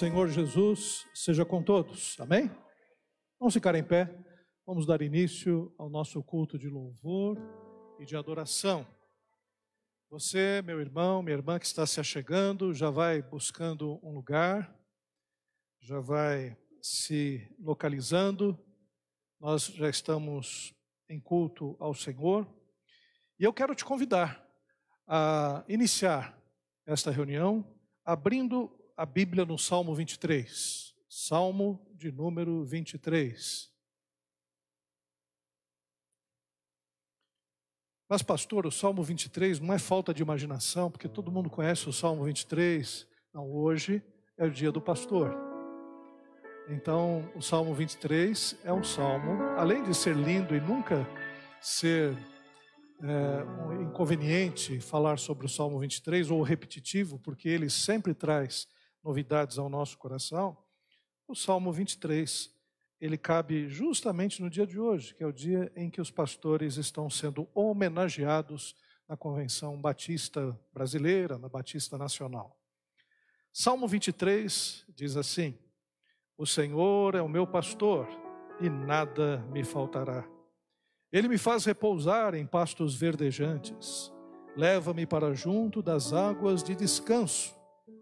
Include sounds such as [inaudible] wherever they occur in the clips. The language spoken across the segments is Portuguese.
Senhor Jesus seja com todos. Amém? Vamos ficar em pé. Vamos dar início ao nosso culto de louvor e de adoração. Você, meu irmão, minha irmã que está se achegando, já vai buscando um lugar, já vai se localizando. Nós já estamos em culto ao Senhor. E eu quero te convidar a iniciar esta reunião abrindo a Bíblia no Salmo 23. Salmo de número 23. Mas, pastor, o Salmo 23 não é falta de imaginação, porque todo mundo conhece o Salmo 23. Não, hoje é o dia do pastor. Então, o Salmo 23 é um salmo, além de ser lindo e nunca ser é, inconveniente falar sobre o Salmo 23 ou repetitivo, porque ele sempre traz novidades ao nosso coração, o Salmo 23, ele cabe justamente no dia de hoje, que é o dia em que os pastores estão sendo homenageados na Convenção Batista Brasileira, na Batista Nacional. Salmo 23 diz assim: O Senhor é o meu pastor e nada me faltará. Ele me faz repousar em pastos verdejantes, leva-me para junto das águas de descanso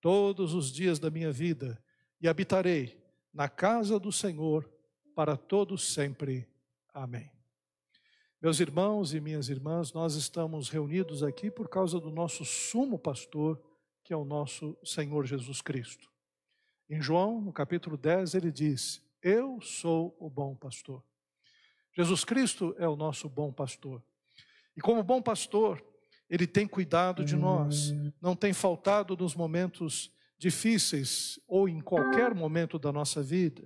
todos os dias da minha vida e habitarei na casa do Senhor para todos sempre. Amém. Meus irmãos e minhas irmãs, nós estamos reunidos aqui por causa do nosso sumo pastor, que é o nosso Senhor Jesus Cristo. Em João, no capítulo 10, ele diz: Eu sou o bom pastor. Jesus Cristo é o nosso bom pastor. E como bom pastor, ele tem cuidado de nós, não tem faltado nos momentos difíceis ou em qualquer momento da nossa vida.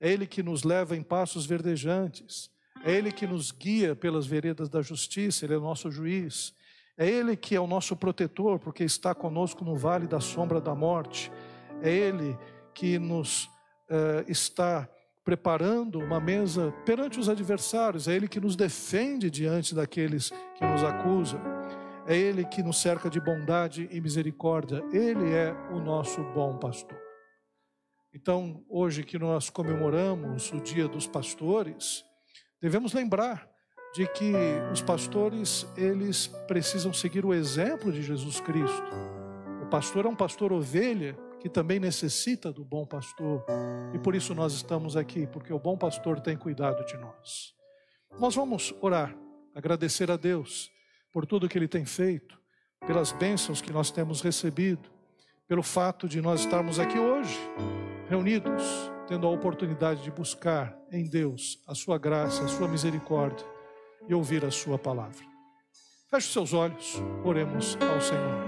É Ele que nos leva em passos verdejantes, é Ele que nos guia pelas veredas da justiça, Ele é nosso juiz. É Ele que é o nosso protetor, porque está conosco no vale da sombra da morte. É Ele que nos uh, está preparando uma mesa perante os adversários. É Ele que nos defende diante daqueles que nos acusam. É Ele que nos cerca de bondade e misericórdia. Ele é o nosso bom pastor. Então, hoje que nós comemoramos o Dia dos Pastores, devemos lembrar de que os pastores, eles precisam seguir o exemplo de Jesus Cristo. O pastor é um pastor ovelha que também necessita do bom pastor. E por isso nós estamos aqui, porque o bom pastor tem cuidado de nós. Nós vamos orar, agradecer a Deus por tudo que Ele tem feito, pelas bênçãos que nós temos recebido, pelo fato de nós estarmos aqui hoje, reunidos, tendo a oportunidade de buscar em Deus a Sua graça, a Sua misericórdia e ouvir a Sua palavra. Feche seus olhos, oremos ao Senhor.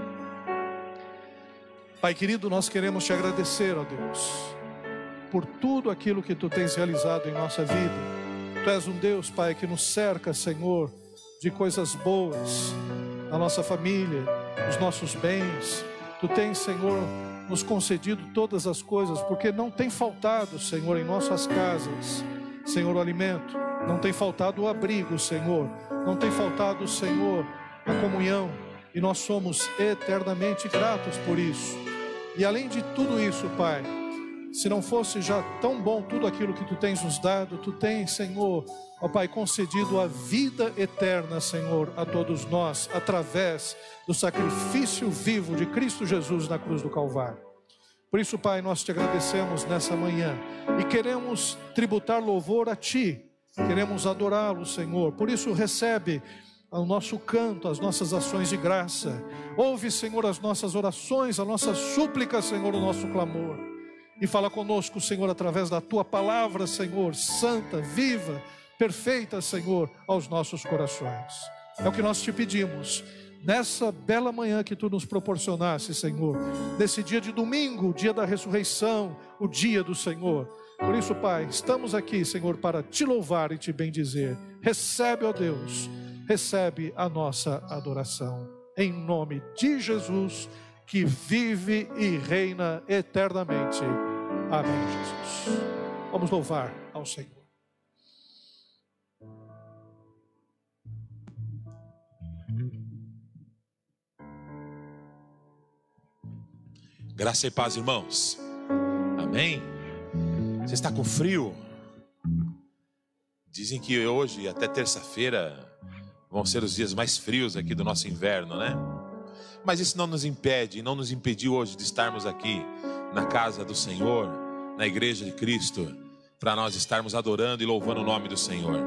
Pai querido, nós queremos te agradecer, ó Deus, por tudo aquilo que tu tens realizado em nossa vida. Tu és um Deus, Pai, que nos cerca, Senhor, de coisas boas na nossa família, nos nossos bens. Tu tens, Senhor, nos concedido todas as coisas, porque não tem faltado, Senhor, em nossas casas, Senhor, o alimento, não tem faltado o abrigo, Senhor, não tem faltado, Senhor, a comunhão, e nós somos eternamente gratos por isso. E além de tudo isso, Pai, se não fosse já tão bom tudo aquilo que tu tens nos dado, tu tens, Senhor, ó Pai, concedido a vida eterna, Senhor, a todos nós, através do sacrifício vivo de Cristo Jesus na cruz do Calvário. Por isso, Pai, nós te agradecemos nessa manhã e queremos tributar louvor a Ti, queremos adorá-lo, Senhor. Por isso, recebe o nosso canto, as nossas ações de graça. Ouve, Senhor, as nossas orações, a nossa súplica, Senhor, o nosso clamor. E fala conosco, Senhor, através da tua palavra, Senhor, santa, viva, perfeita, Senhor, aos nossos corações. É o que nós te pedimos, nessa bela manhã que tu nos proporcionaste, Senhor, nesse dia de domingo, dia da ressurreição, o dia do Senhor. Por isso, Pai, estamos aqui, Senhor, para te louvar e te bendizer. Recebe, ó Deus, recebe a nossa adoração. Em nome de Jesus, que vive e reina eternamente. Amém, Jesus. Vamos louvar ao Senhor. Graça e paz, irmãos. Amém. Você está com frio? Dizem que hoje até terça-feira vão ser os dias mais frios aqui do nosso inverno, né? Mas isso não nos impede, não nos impediu hoje de estarmos aqui na casa do Senhor, na igreja de Cristo, para nós estarmos adorando e louvando o nome do Senhor.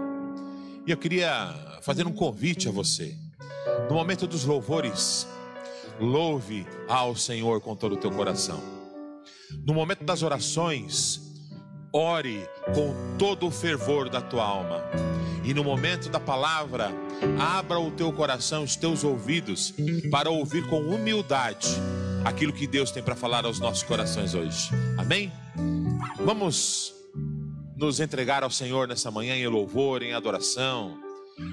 E eu queria fazer um convite a você. No momento dos louvores, louve ao Senhor com todo o teu coração. No momento das orações, ore com todo o fervor da tua alma. E no momento da palavra, abra o teu coração, os teus ouvidos, para ouvir com humildade aquilo que Deus tem para falar aos nossos corações hoje. Amém? Vamos nos entregar ao Senhor nessa manhã em louvor, em adoração.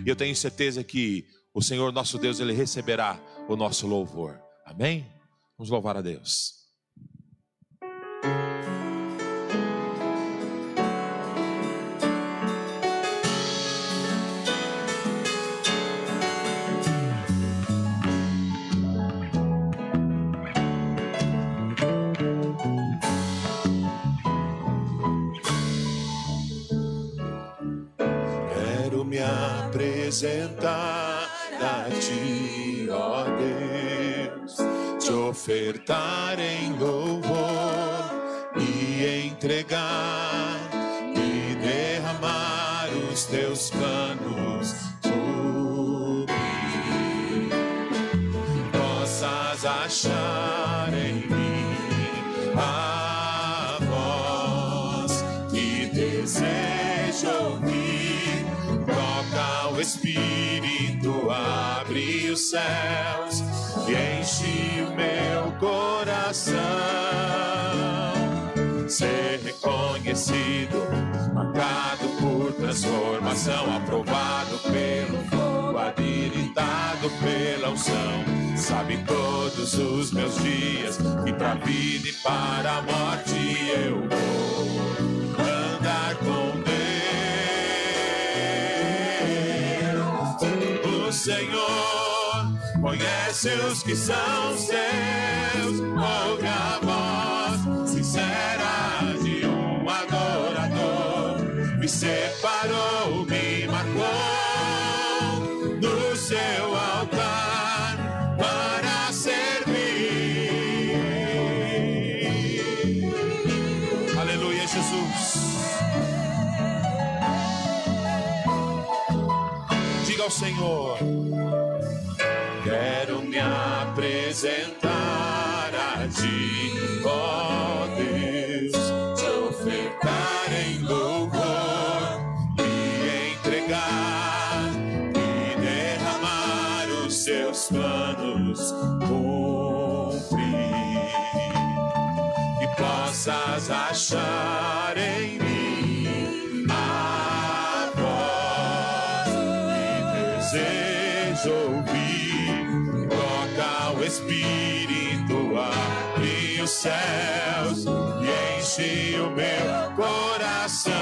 E eu tenho certeza que o Senhor nosso Deus, Ele receberá o nosso louvor. Amém? Vamos louvar a Deus. Apresentar a ti, ó Deus, te ofertar em louvor e entregar e derramar os teus canos céus e enche meu coração. Ser reconhecido, marcado por transformação, aprovado pelo fogo, habilitado pela unção. Sabe todos os meus dias, e pra vida e para a morte eu vou andar com Deus. O Senhor os que são seus, ouve a voz sincera de um adorador. Me céus e enche o meu coração.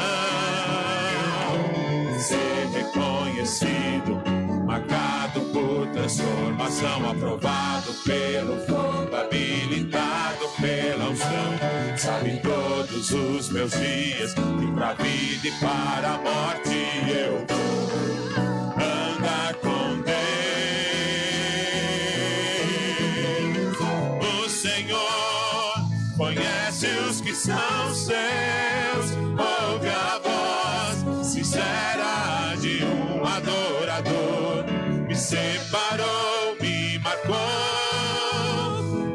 Ser reconhecido, marcado por transformação, aprovado pelo fogo, habilitado pela unção. Sabe todos os meus dias, e pra vida e para a morte eu vou andar com são seus, ouve a voz sincera de um adorador. Me separou, me marcou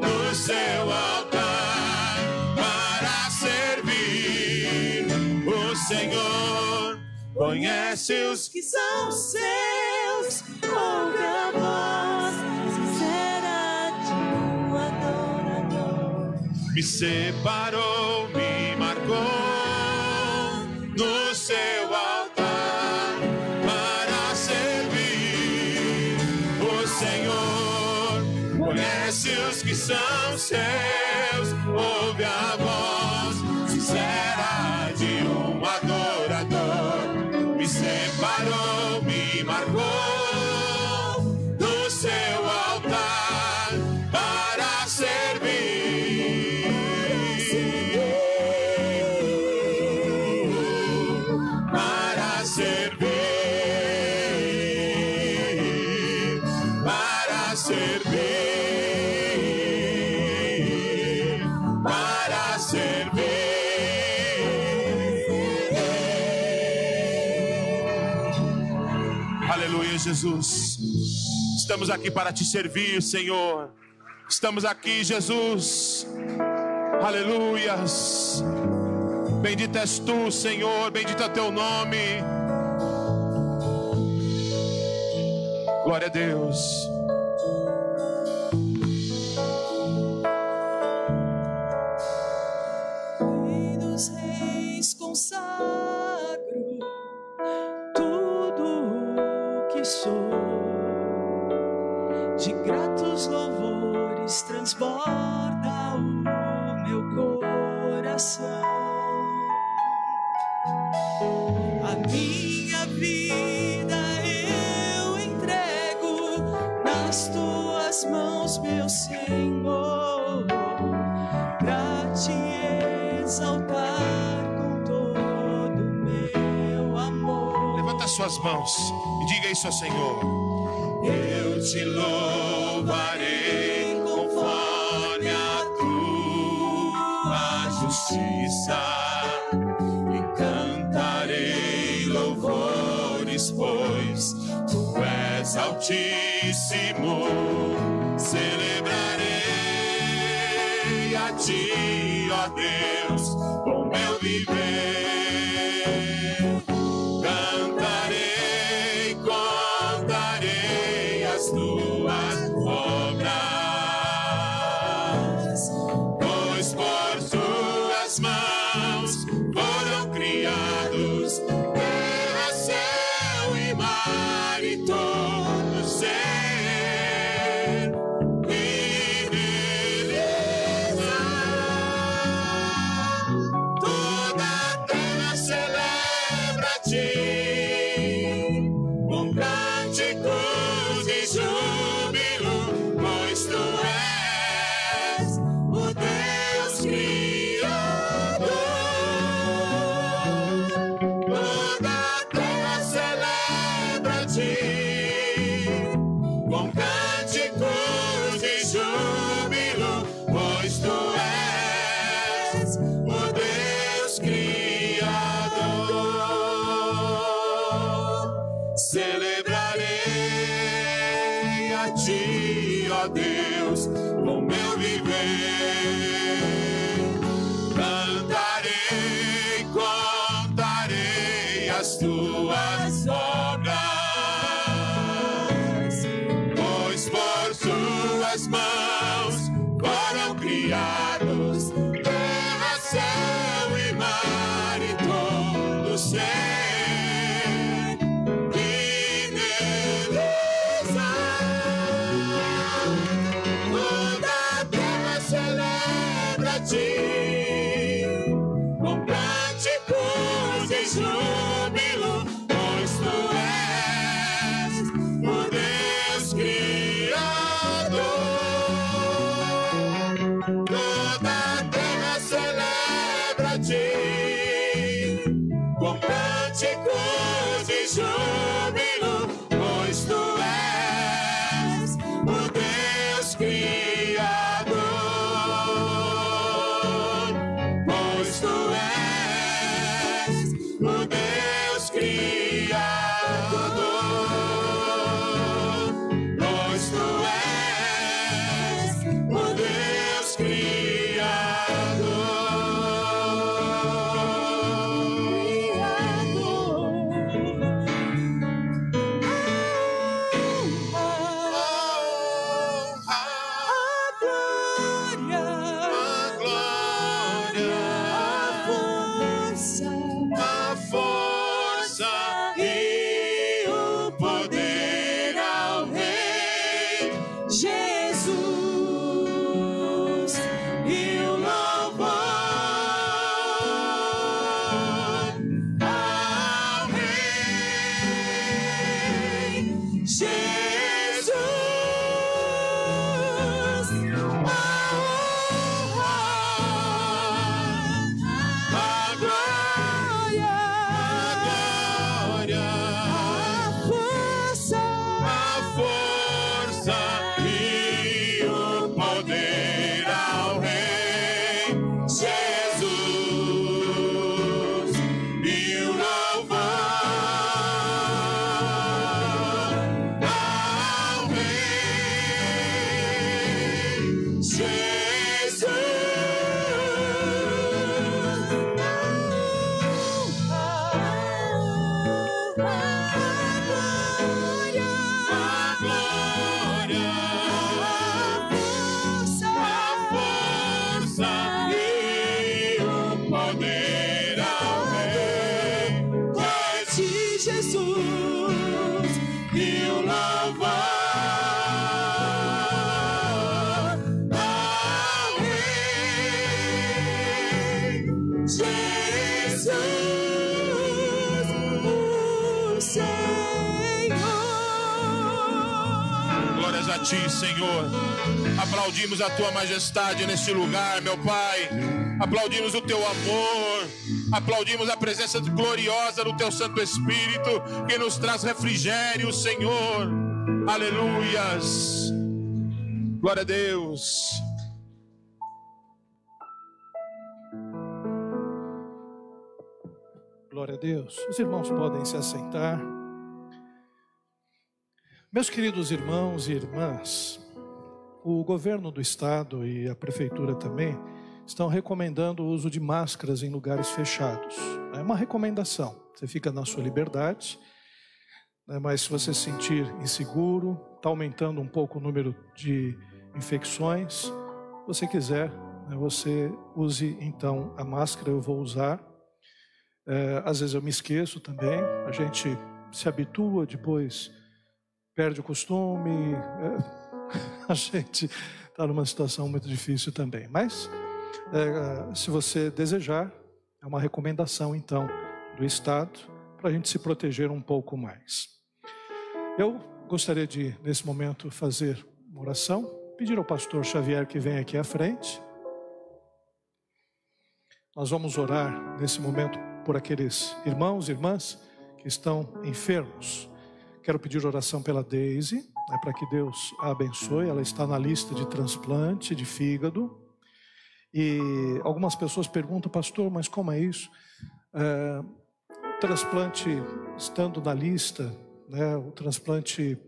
no seu altar para servir. O Senhor conhece os que são seus, ouve a voz me separou, me marcou no seu altar para servir o Senhor. Conhece os que são seus, Jesus. Estamos aqui para te servir, Senhor. Estamos aqui, Jesus. Aleluias. Bendito és tu, Senhor. Bendito é teu nome. Glória a Deus. pois sou de gratos louvores transborda o meu coração. A minha vida eu entrego nas tuas mãos, meu Senhor. Suas mãos e diga isso ao Senhor: Eu te louvarei conforme a tua justiça e cantarei louvores, pois tu és altíssimo. Celebrarei a ti, ó Deus, Aplaudimos a tua majestade neste lugar, meu Pai. Aplaudimos o teu amor. Aplaudimos a presença gloriosa do teu Santo Espírito que nos traz refrigério, Senhor. Aleluias. Glória a Deus. Glória a Deus. Os irmãos podem se assentar. Meus queridos irmãos e irmãs, o governo do estado e a prefeitura também estão recomendando o uso de máscaras em lugares fechados. É uma recomendação. Você fica na sua liberdade, né, mas se você se sentir inseguro, está aumentando um pouco o número de infecções, você quiser, né, você use então a máscara. Eu vou usar. É, às vezes eu me esqueço também. A gente se habitua depois perde o costume. É, [laughs] a gente está numa situação muito difícil também. Mas, é, se você desejar, é uma recomendação, então, do Estado para a gente se proteger um pouco mais. Eu gostaria de, nesse momento, fazer uma oração, pedir ao pastor Xavier que venha aqui à frente. Nós vamos orar nesse momento por aqueles irmãos e irmãs que estão enfermos Quero pedir oração pela Daisy, né, para que Deus a abençoe. Ela está na lista de transplante de fígado. E algumas pessoas perguntam, pastor, mas como é isso? É, transplante estando na lista, né, o transplante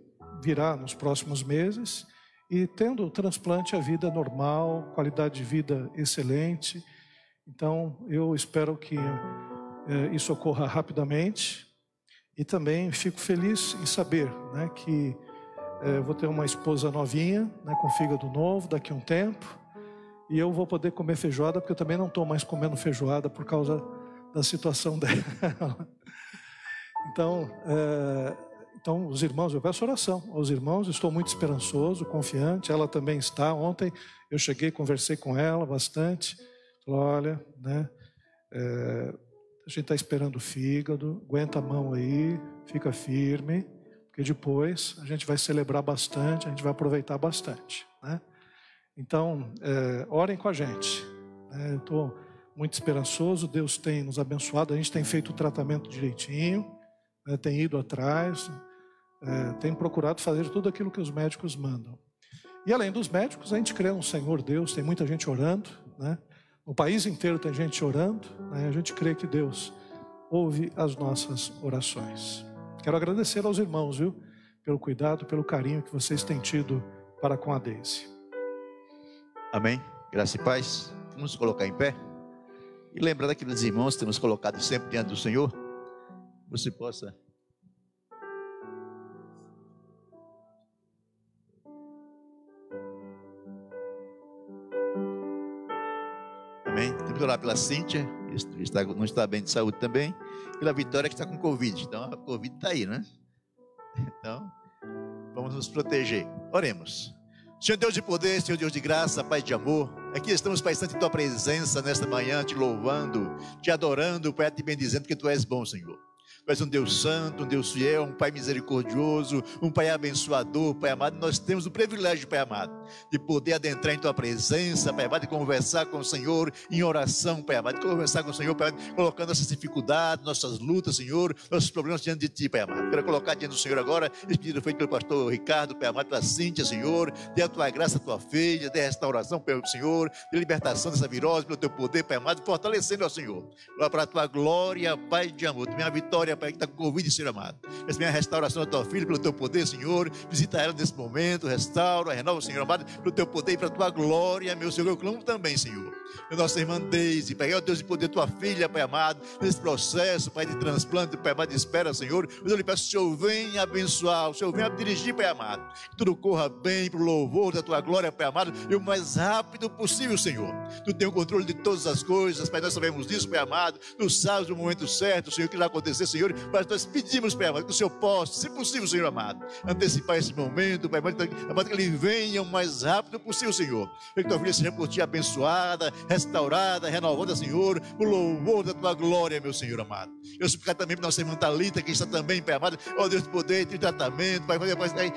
virá nos próximos meses. E tendo o transplante, a vida normal, qualidade de vida excelente. Então, eu espero que é, isso ocorra rapidamente e também fico feliz em saber né, que é, vou ter uma esposa novinha, né, com fígado novo daqui a um tempo. E eu vou poder comer feijoada, porque eu também não estou mais comendo feijoada por causa da situação [laughs] dela. Então, é, então, os irmãos, eu peço oração aos irmãos, estou muito esperançoso, confiante. Ela também está. Ontem eu cheguei, conversei com ela bastante. Falei, olha, né? É, a gente está esperando o fígado, aguenta a mão aí, fica firme, porque depois a gente vai celebrar bastante, a gente vai aproveitar bastante. Né? Então, é, orem com a gente. Né? Eu estou muito esperançoso, Deus tem nos abençoado, a gente tem feito o tratamento direitinho, né? tem ido atrás, é, tem procurado fazer tudo aquilo que os médicos mandam. E além dos médicos, a gente crê no Senhor Deus, tem muita gente orando, né? No país inteiro tem gente orando, né? a gente crê que Deus ouve as nossas orações. Quero agradecer aos irmãos, viu, pelo cuidado, pelo carinho que vocês têm tido para com a Deise. Amém. Graça e paz. Vamos nos colocar em pé. E lembrar daqueles irmãos que temos colocado sempre diante do Senhor. Você possa Orar pela Cíntia, que está, não está bem de saúde também. Pela Vitória, que está com Covid. Então, a Covid está aí, né? Então, vamos nos proteger. Oremos. Senhor Deus de poder, Senhor Deus de graça, Pai de amor, aqui estamos, Pai Santo, em Tua presença nesta manhã, te louvando, te adorando, Pai, te bendizendo que Tu és bom, Senhor. És um Deus santo, um Deus fiel, um Pai misericordioso, um Pai abençoador, Pai amado. Nós temos o privilégio, Pai amado, de poder adentrar em Tua presença, Pai amado, de conversar com o Senhor em oração, Pai amado, conversar com o Senhor, Pai amado, colocando essas dificuldades, nossas lutas, Senhor, nossos problemas diante de Ti, Pai amado. Quero colocar diante do Senhor agora esse pedido feito pelo pastor Ricardo, Pai amado, pela Cíntia, Senhor, dê a Tua graça, a Tua filha, dê restauração pelo Senhor, dê libertação dessa virose, pelo Teu poder, Pai amado, fortalecendo, ó Senhor, para a Tua glória, Pai de amor, minha vitória, Pai, que está com Covid, Senhor amado. Essa minha restauração da Tua filha, pelo Teu poder, Senhor, visita ela nesse momento, restaura, renova, Senhor amado, pelo Teu poder e para a Tua glória, meu Senhor, eu clamo também, Senhor. Meu nossa irmã Deise, Pai, ó Deus de poder, Tua filha, Pai amado, nesse processo, Pai, de transplante, Pai amado, de espera, Senhor, eu lhe peço, Senhor, venha abençoar, o Senhor venha dirigir, Pai amado, que tudo corra bem para o louvor da Tua glória, Pai amado, e o mais rápido possível, Senhor. Tu tem o controle de todas as coisas, Pai, nós sabemos disso, Pai amado, Tu sabes o momento certo, Senhor, que vai acontecer, Senhor, mas nós pedimos, Pai amado, que o Senhor possa, se possível, Senhor amado, antecipar esse momento, Pai amado, que ele venha o mais rápido possível, Senhor. Que tua filha seja por ti abençoada, restaurada, renovada, Senhor, o louvor da tua glória, meu Senhor amado. Eu suplicar também para nossa irmã Thalita, que está também, Pai amado, ó Deus de poder, de tratamento, Pai,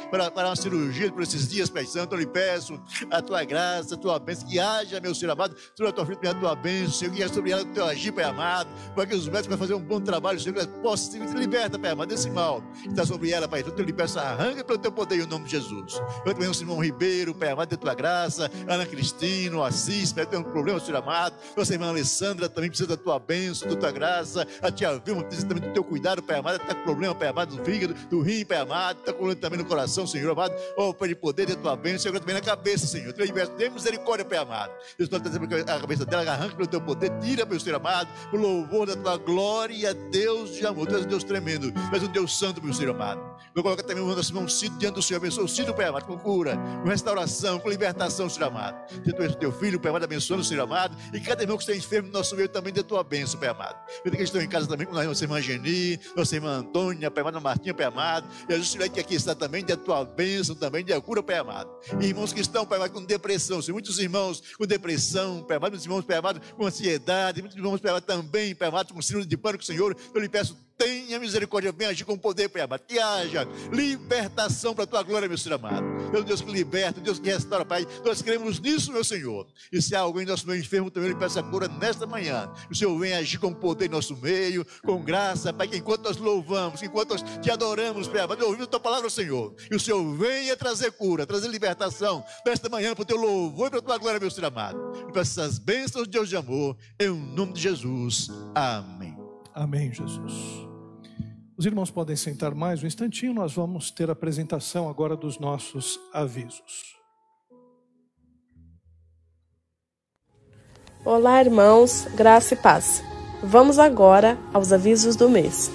para, para uma cirurgia por esses dias, Pai Santo, eu lhe peço a tua graça, a tua bênção, que haja, meu Senhor amado, sobre a tua filha, a tua bênção, Senhor, que haja sobre ela o teu agir, Pai amado, para que os médicos possam fazer um bom trabalho, Senhor, que possa se liberta, Pai amado, desse mal que está sobre ela, Pai. Eu lhe peço, arranca pelo teu poder em nome de Jesus. Eu também, Simão Ribeiro, Pai amado, de tua graça, Ana Cristino, Assis, Pai, tem um problema, Senhor amado. Nossa irmã Alessandra também precisa da tua bênção, da tua graça. A tia Vilma precisa também do teu cuidado, Pai amado. Está com problema, Pai amado, do fígado, do rim, Pai amado. Está com problema também no coração, Senhor amado. Oh, Pai de poder, de tua bênção, Senhor, também na cabeça, Senhor. Lhe peço, dê misericórdia, Pai amado. Deus está a cabeça dela, arranca pelo teu poder, tira, meu Senhor amado, o louvor da tua glória, Deus de amor. Tu és um Deus tremendo, tu és um Deus santo, meu Senhor amado. Eu coloco também o nosso irmão Cid diante do Senhor, abençoa o Cid, Pai amado, com cura, com restauração, com libertação, Senhor amado. Tu és teu filho, Pai amado, abençoando, Senhor amado, e cada irmão que está enfermo no nosso meio também dê tua bênção, Pai amado. Eu que estão em casa também com nossa irmã Geni, nossa irmã Antônia, Pai amado, Martinha, Pai amado. E a justiça que aqui está também, dê tua bênção também, dê a cura, Pai amado. E irmãos que estão, Pai amado, com depressão, Senhor, muitos irmãos com depressão, Pai amado, muitos irmãos, Pai amado, com ansiedade, muitos irmãos, Pai amado, também, Pai amado, com síndrome de pânico, Senhor, eu lhe peço tenha misericórdia, venha agir com poder, Pai amado. Que haja libertação para a tua glória, meu Senhor amado. Meu Deus que liberta, Deus que restaura, Pai. Nós queremos nisso, meu Senhor. E se há alguém nosso meio enfermo, também lhe peça cura nesta manhã. O Senhor venha agir com poder em nosso meio, com graça, Pai. Que enquanto nós louvamos, enquanto nós te adoramos, Pai amado, ouvimos a tua palavra, Senhor. E o Senhor venha trazer cura, trazer libertação nesta manhã para o teu louvor e para a tua glória, meu Senhor amado. E para essas bênçãos de Deus de amor, em nome de Jesus. Amém. Amém, Jesus. Os irmãos podem sentar mais um instantinho, nós vamos ter a apresentação agora dos nossos avisos. Olá, irmãos, graça e paz. Vamos agora aos avisos do mês.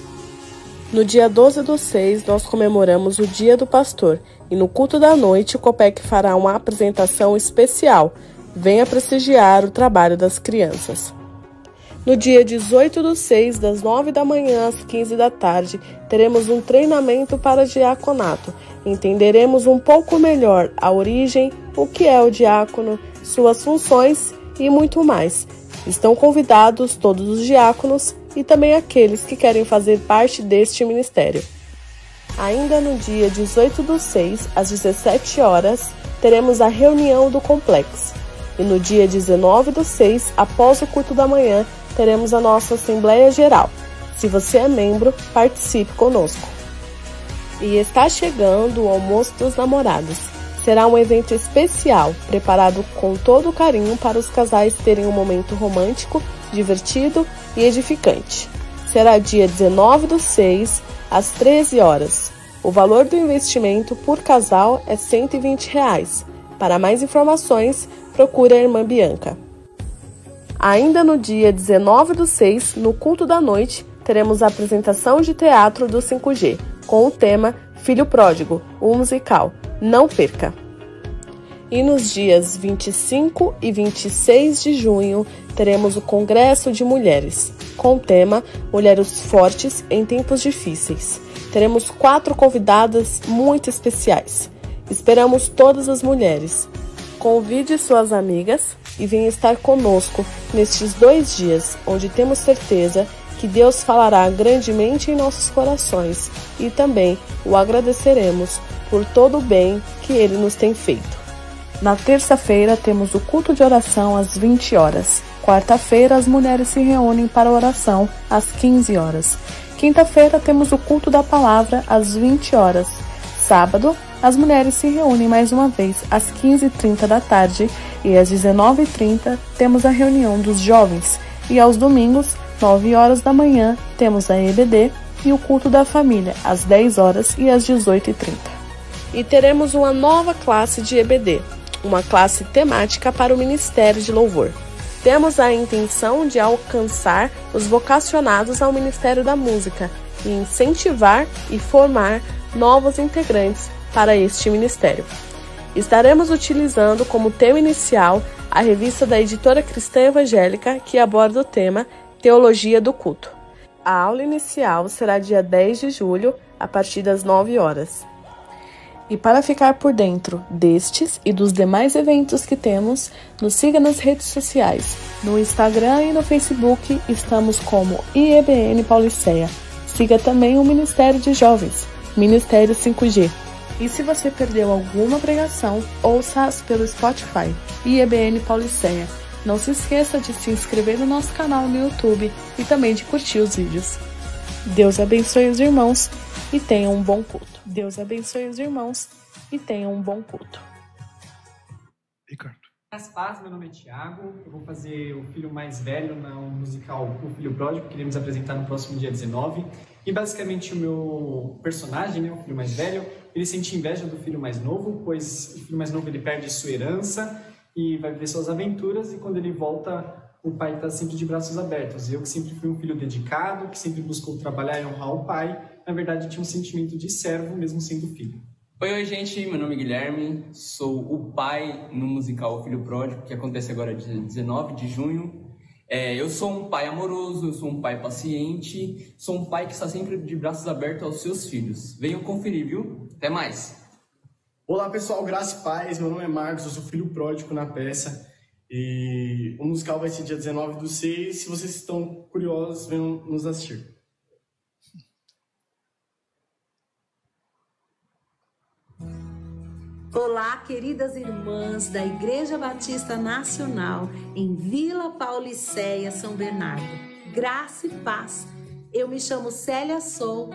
No dia 12 do 6, nós comemoramos o Dia do Pastor e no culto da noite o COPEC fará uma apresentação especial. Venha prestigiar o trabalho das crianças. No dia 18 do 6, das 9 da manhã às 15 da tarde, teremos um treinamento para diaconato. Entenderemos um pouco melhor a origem, o que é o diácono, suas funções e muito mais. Estão convidados todos os diáconos e também aqueles que querem fazer parte deste ministério. Ainda no dia 18 do 6, às 17 horas, teremos a reunião do complexo. E no dia 19 do 6, após o culto da manhã, teremos a nossa Assembleia Geral. Se você é membro, participe conosco. E está chegando o Almoço dos Namorados. Será um evento especial, preparado com todo carinho para os casais terem um momento romântico, divertido e edificante. Será dia 19 do 6, às 13 horas. O valor do investimento por casal é 120 reais. Para mais informações, procure a irmã Bianca. Ainda no dia 19 do 6, no culto da noite, teremos a apresentação de teatro do 5G, com o tema Filho Pródigo, o musical. Não perca! E nos dias 25 e 26 de junho, teremos o Congresso de Mulheres, com o tema Mulheres Fortes em Tempos Difíceis. Teremos quatro convidadas muito especiais. Esperamos todas as mulheres. Convide suas amigas e venha estar conosco nestes dois dias, onde temos certeza que Deus falará grandemente em nossos corações e também o agradeceremos por todo o bem que ele nos tem feito. Na terça-feira temos o culto de oração às 20 horas. Quarta-feira as mulheres se reúnem para oração às 15 horas. Quinta-feira temos o culto da palavra às 20 horas. Sábado, as mulheres se reúnem mais uma vez às 15h30 da tarde e às 19h30 temos a reunião dos jovens. E aos domingos, 9 horas da manhã, temos a EBD e o culto da família às 10 horas e às 18h30. E teremos uma nova classe de EBD, uma classe temática para o Ministério de Louvor. Temos a intenção de alcançar os vocacionados ao Ministério da Música e incentivar e formar novos integrantes para este ministério. Estaremos utilizando como tema inicial a revista da editora cristã evangélica que aborda o tema Teologia do Culto. A aula inicial será dia 10 de julho, a partir das 9 horas. E para ficar por dentro destes e dos demais eventos que temos, nos siga nas redes sociais. No Instagram e no Facebook estamos como IEBN Pauliceia. Siga também o Ministério de Jovens, Ministério 5G. E se você perdeu alguma pregação, ouça-as pelo Spotify, IEBN Pauliceia. Não se esqueça de se inscrever no nosso canal no YouTube e também de curtir os vídeos. Deus abençoe os irmãos e tenham um bom culto. Deus abençoe os irmãos e tenham um bom culto. Ricardo. As paz, meu nome é Tiago, eu vou fazer o filho mais velho no musical O Filho Pródigo, que iremos apresentar no próximo dia 19. E basicamente o meu personagem, né, o filho mais velho, ele sente inveja do filho mais novo, pois o filho mais novo ele perde sua herança e vai viver suas aventuras e quando ele volta o pai está sempre de braços abertos. Eu que sempre fui um filho dedicado, que sempre buscou trabalhar e honrar o pai, na verdade tinha um sentimento de servo mesmo sendo filho. Oi, oi, gente. Meu nome é Guilherme. Sou o pai no musical Filho Pródigo, que acontece agora dia 19 de junho. É, eu sou um pai amoroso, eu sou um pai paciente, sou um pai que está sempre de braços abertos aos seus filhos. Venham conferir, viu? Até mais. Olá, pessoal. Graça e paz. Meu nome é Marcos, eu sou filho pródigo na peça. E o musical vai ser dia 19 do 6. Se vocês estão curiosos, venham nos assistir. Olá, queridas irmãs da Igreja Batista Nacional em Vila Pauliceia, São Bernardo. Graça e paz. Eu me chamo Célia Sou.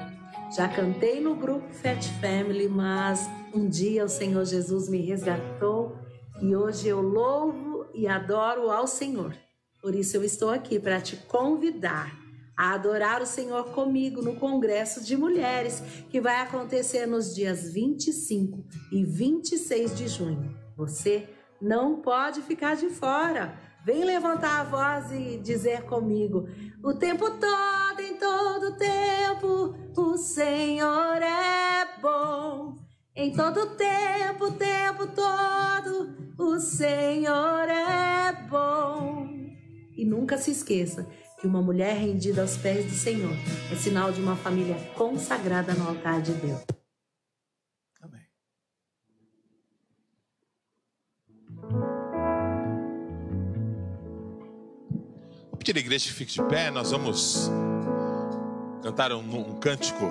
Já cantei no grupo Fat Family, mas um dia o Senhor Jesus me resgatou e hoje eu louvo e adoro ao Senhor. Por isso eu estou aqui para te convidar a adorar o Senhor comigo no Congresso de Mulheres, que vai acontecer nos dias 25 e 26 de junho. Você não pode ficar de fora. Vem levantar a voz e dizer comigo: o tempo todo, em todo tempo, o Senhor é bom. Em todo tempo, tempo todo, o Senhor é bom. E nunca se esqueça que uma mulher rendida aos pés do Senhor é sinal de uma família consagrada no altar de Deus. Amém. Vou pedir igreja que fique de pé, nós vamos cantar um, um cântico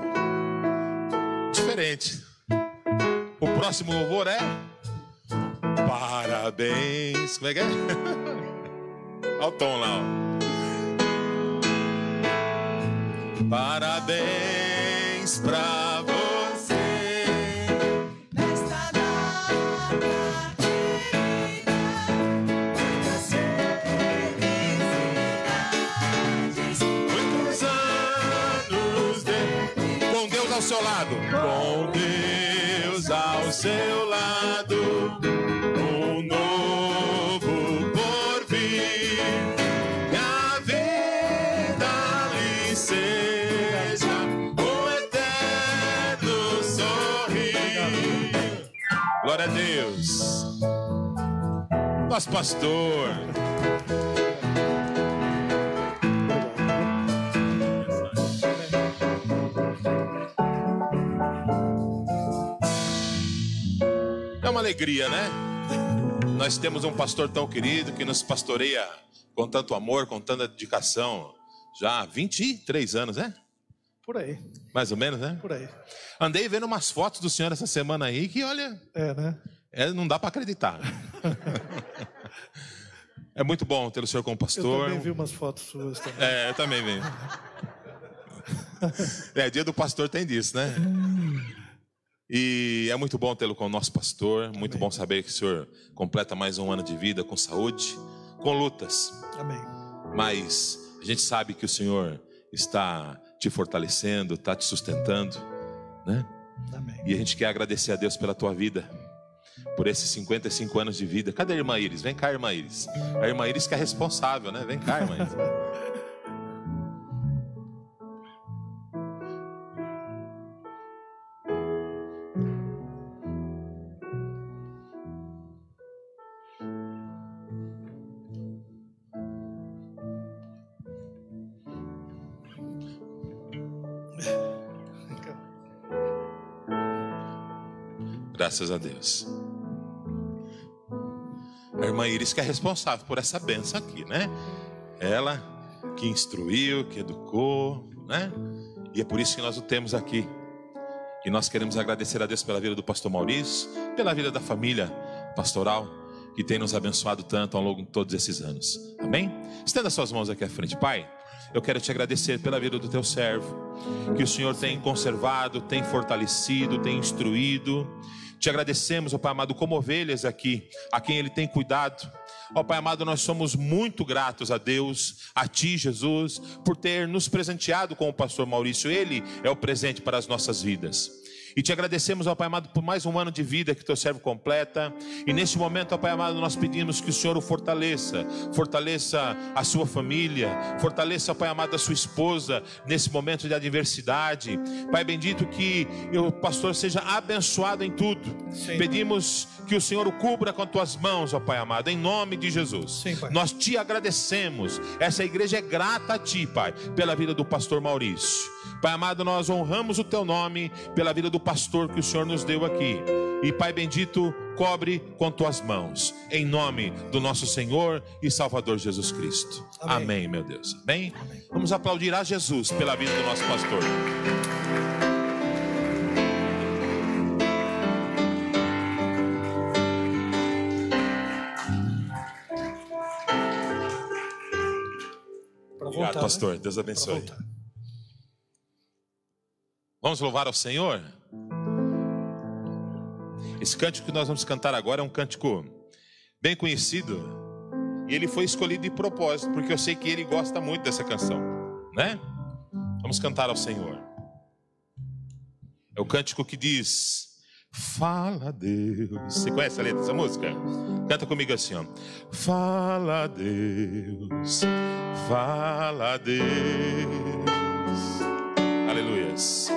diferente. O próximo louvor é Parabéns. Como é que é? [laughs] Olha o tom lá, ó. Parabéns pra você. Nesta nova vida, muitas felicidades. Muitos anos de... com Deus ao seu lado. Com Deus ao seu lado. Pastor. É uma alegria, né? Nós temos um pastor tão querido que nos pastoreia com tanto amor, com tanta dedicação. Já há 23 anos, né? Por aí. Mais ou menos, né? Por aí. Andei vendo umas fotos do senhor essa semana aí que, olha. É, né? É, não dá para acreditar. é muito bom ter o senhor como pastor. Eu também vi umas fotos suas também. É, eu também vi. é, dia do pastor tem disso, né? E é muito bom tê-lo como nosso pastor. Muito Amém. bom saber que o senhor completa mais um ano de vida com saúde, com lutas. Amém. Mas a gente sabe que o senhor está te fortalecendo, está te sustentando, né? Amém. E a gente quer agradecer a Deus pela tua vida, por esses 55 anos de vida. Cadê a irmã Iris? Vem cá, irmã Iris. A irmã Iris que é responsável, né? Vem cá, irmã Iris. Graças a Deus. A irmã Iris que é responsável por essa benção aqui, né? Ela que instruiu, que educou, né? E é por isso que nós o temos aqui. E nós queremos agradecer a Deus pela vida do pastor Maurício, pela vida da família pastoral, que tem nos abençoado tanto ao longo de todos esses anos. Amém? Estenda suas mãos aqui à frente, Pai. Eu quero te agradecer pela vida do teu servo, que o Senhor tem conservado, tem fortalecido, tem instruído te agradecemos, ó Pai amado, como ovelhas aqui, a quem Ele tem cuidado. Ó Pai amado, nós somos muito gratos a Deus, a Ti, Jesus, por ter nos presenteado com o pastor Maurício. Ele é o presente para as nossas vidas. E te agradecemos, ó Pai amado, por mais um ano de vida que teu servo completa. E neste momento, ó Pai amado, nós pedimos que o Senhor o fortaleça, fortaleça a sua família, fortaleça, ó Pai amado, a sua esposa nesse momento de adversidade. Pai bendito, que o pastor seja abençoado em tudo. Sim. Pedimos que o Senhor o cubra com as tuas mãos, ó Pai amado, em nome de Jesus. Sim, nós te agradecemos. Essa igreja é grata a Ti, Pai, pela vida do pastor Maurício. Pai amado, nós honramos o Teu nome pela vida do pastor que o Senhor nos deu aqui. E Pai bendito, cobre com tuas mãos, em nome do nosso Senhor e Salvador Jesus Cristo. Amém, Amém meu Deus. Amém? Amém? Vamos aplaudir a Jesus pela vida do nosso pastor. Obrigado, né? pastor. Deus abençoe. Vamos louvar ao Senhor? Esse cântico que nós vamos cantar agora é um cântico bem conhecido. E ele foi escolhido de propósito, porque eu sei que ele gosta muito dessa canção, né? Vamos cantar ao Senhor. É o cântico que diz: Fala Deus. Você conhece a letra dessa música? Canta comigo assim, ó. Fala Deus, fala Deus. Aleluias.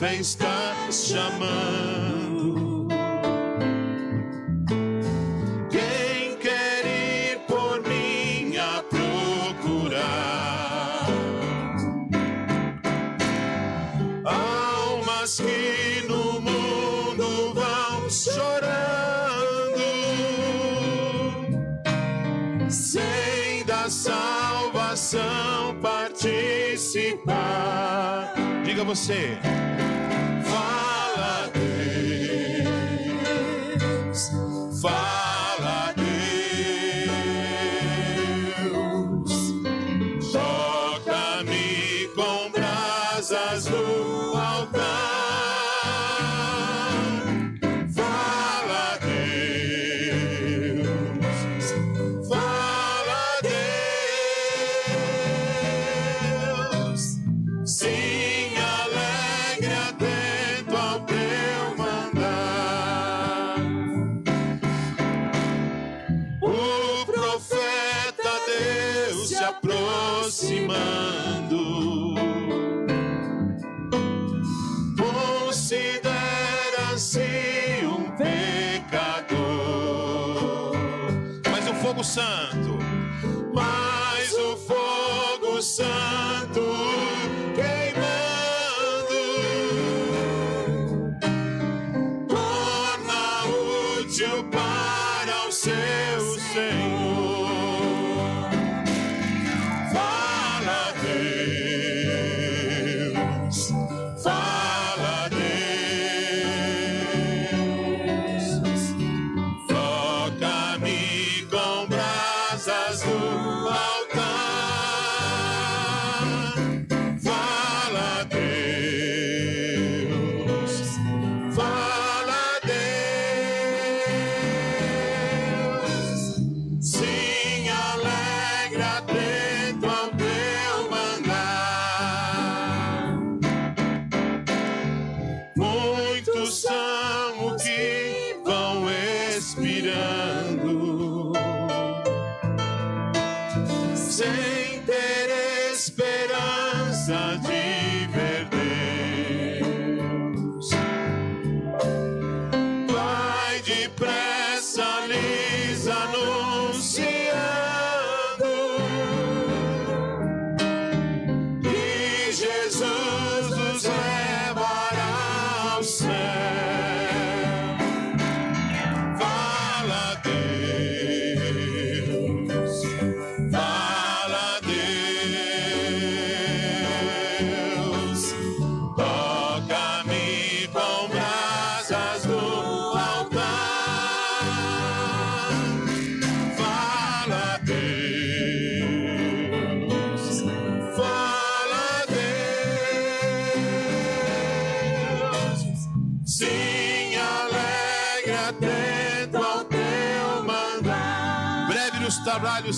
Ceifa está chamando. Diga você. Fala Deus, fala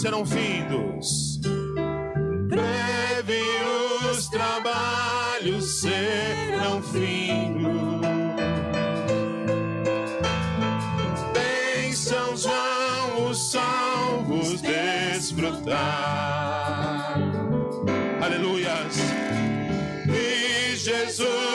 serão findos. Breve os trabalhos serão findos. Bênçãos vão os salvos desfrutar. Aleluias. E Jesus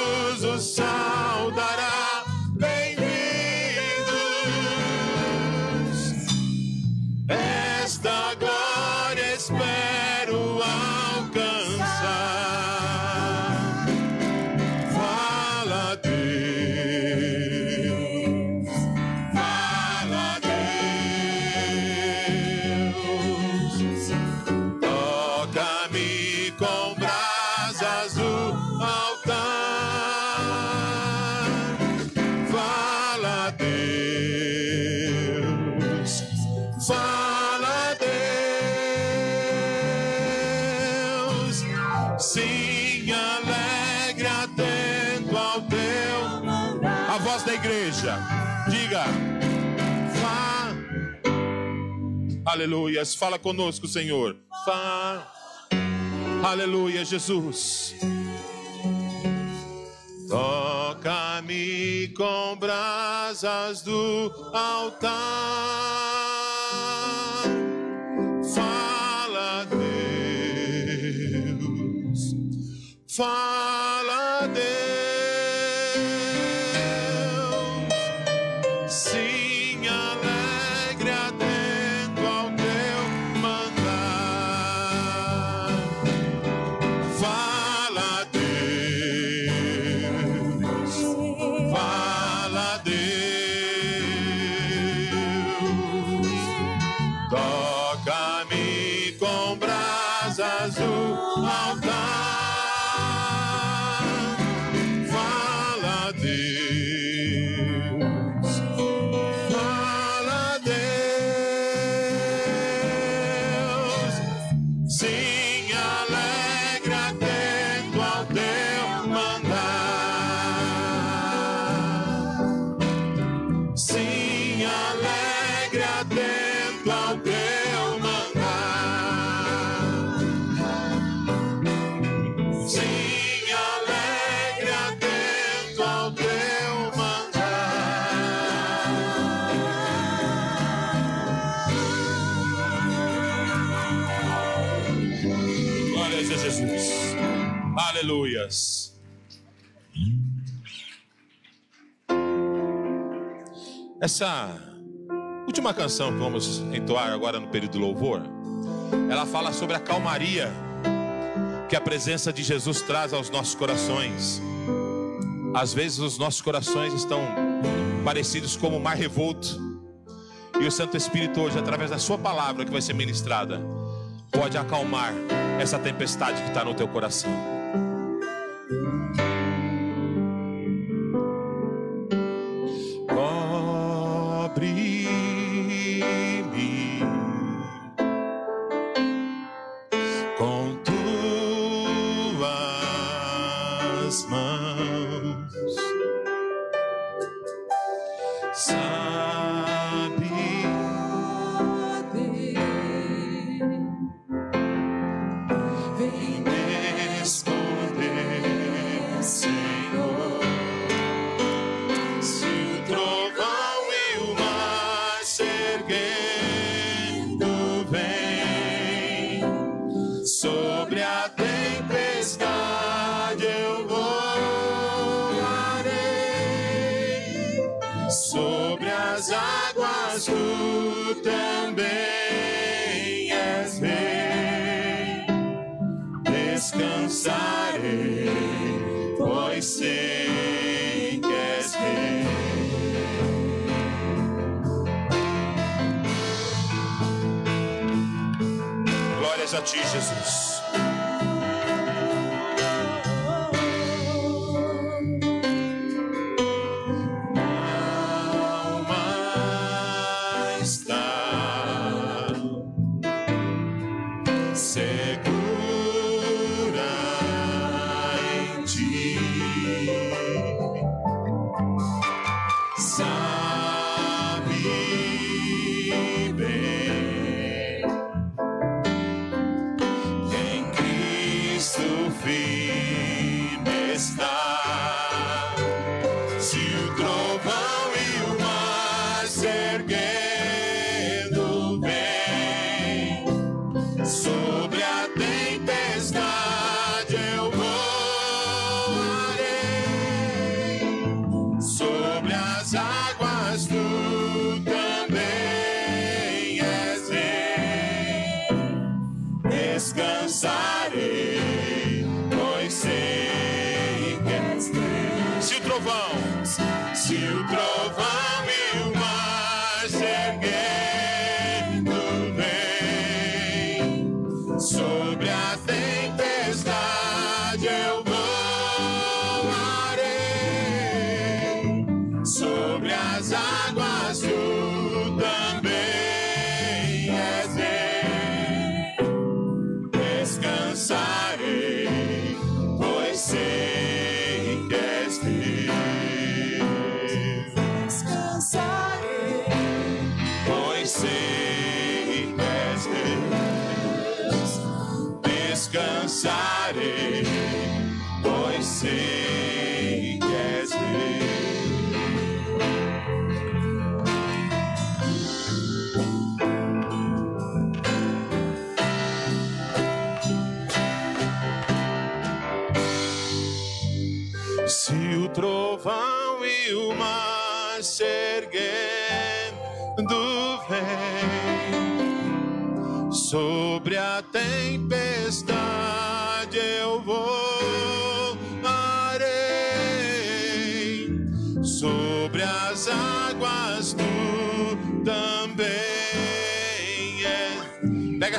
Aleluias. Fala conosco, Senhor. Fá. Aleluia, Jesus. Toca-me com brasas do altar. Fala, Deus. Fala, brasas do altar. Essa última canção que vamos entoar agora no período do louvor, ela fala sobre a calmaria que a presença de Jesus traz aos nossos corações. Às vezes os nossos corações estão parecidos como o mar revolto. E o Santo Espírito hoje, através da sua palavra que vai ser ministrada, pode acalmar essa tempestade que está no teu coração.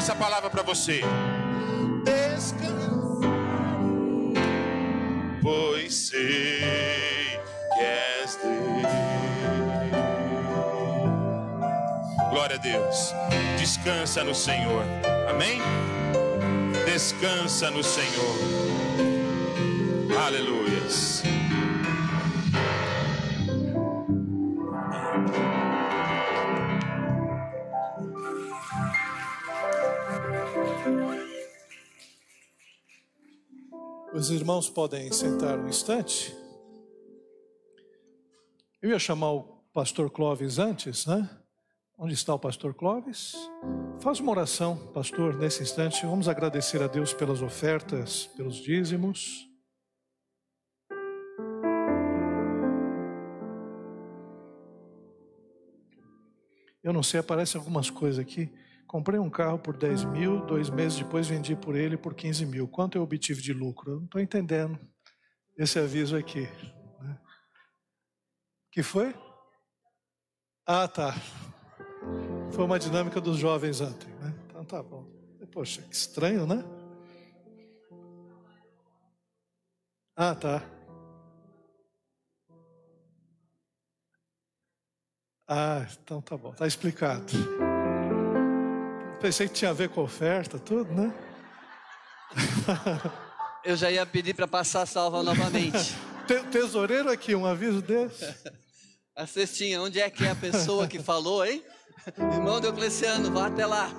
Essa palavra para você. Descansa, pois sei que és Deus. Glória a Deus. Descansa no Senhor. Amém? Descansa no Senhor. Aleluias. Os irmãos podem sentar um instante. Eu ia chamar o pastor Clóvis antes, né? Onde está o pastor Clóvis? Faz uma oração, pastor, nesse instante. Vamos agradecer a Deus pelas ofertas, pelos dízimos. Eu não sei, aparecem algumas coisas aqui. Comprei um carro por 10 mil, dois meses depois vendi por ele por 15 mil. Quanto eu obtive de lucro? Eu não estou entendendo esse aviso aqui. Né? que foi? Ah, tá. Foi uma dinâmica dos jovens ontem, né? Então tá bom. Poxa, que estranho, né? Ah, tá. Ah, então tá bom, tá explicado. Pensei que tinha a ver com oferta, tudo, né? [laughs] Eu já ia pedir para passar a salva novamente. [laughs] Tesoureiro aqui, um aviso desse. [laughs] A cestinha, onde é que é a pessoa que falou, hein? Irmão Diocleciano, vá até lá.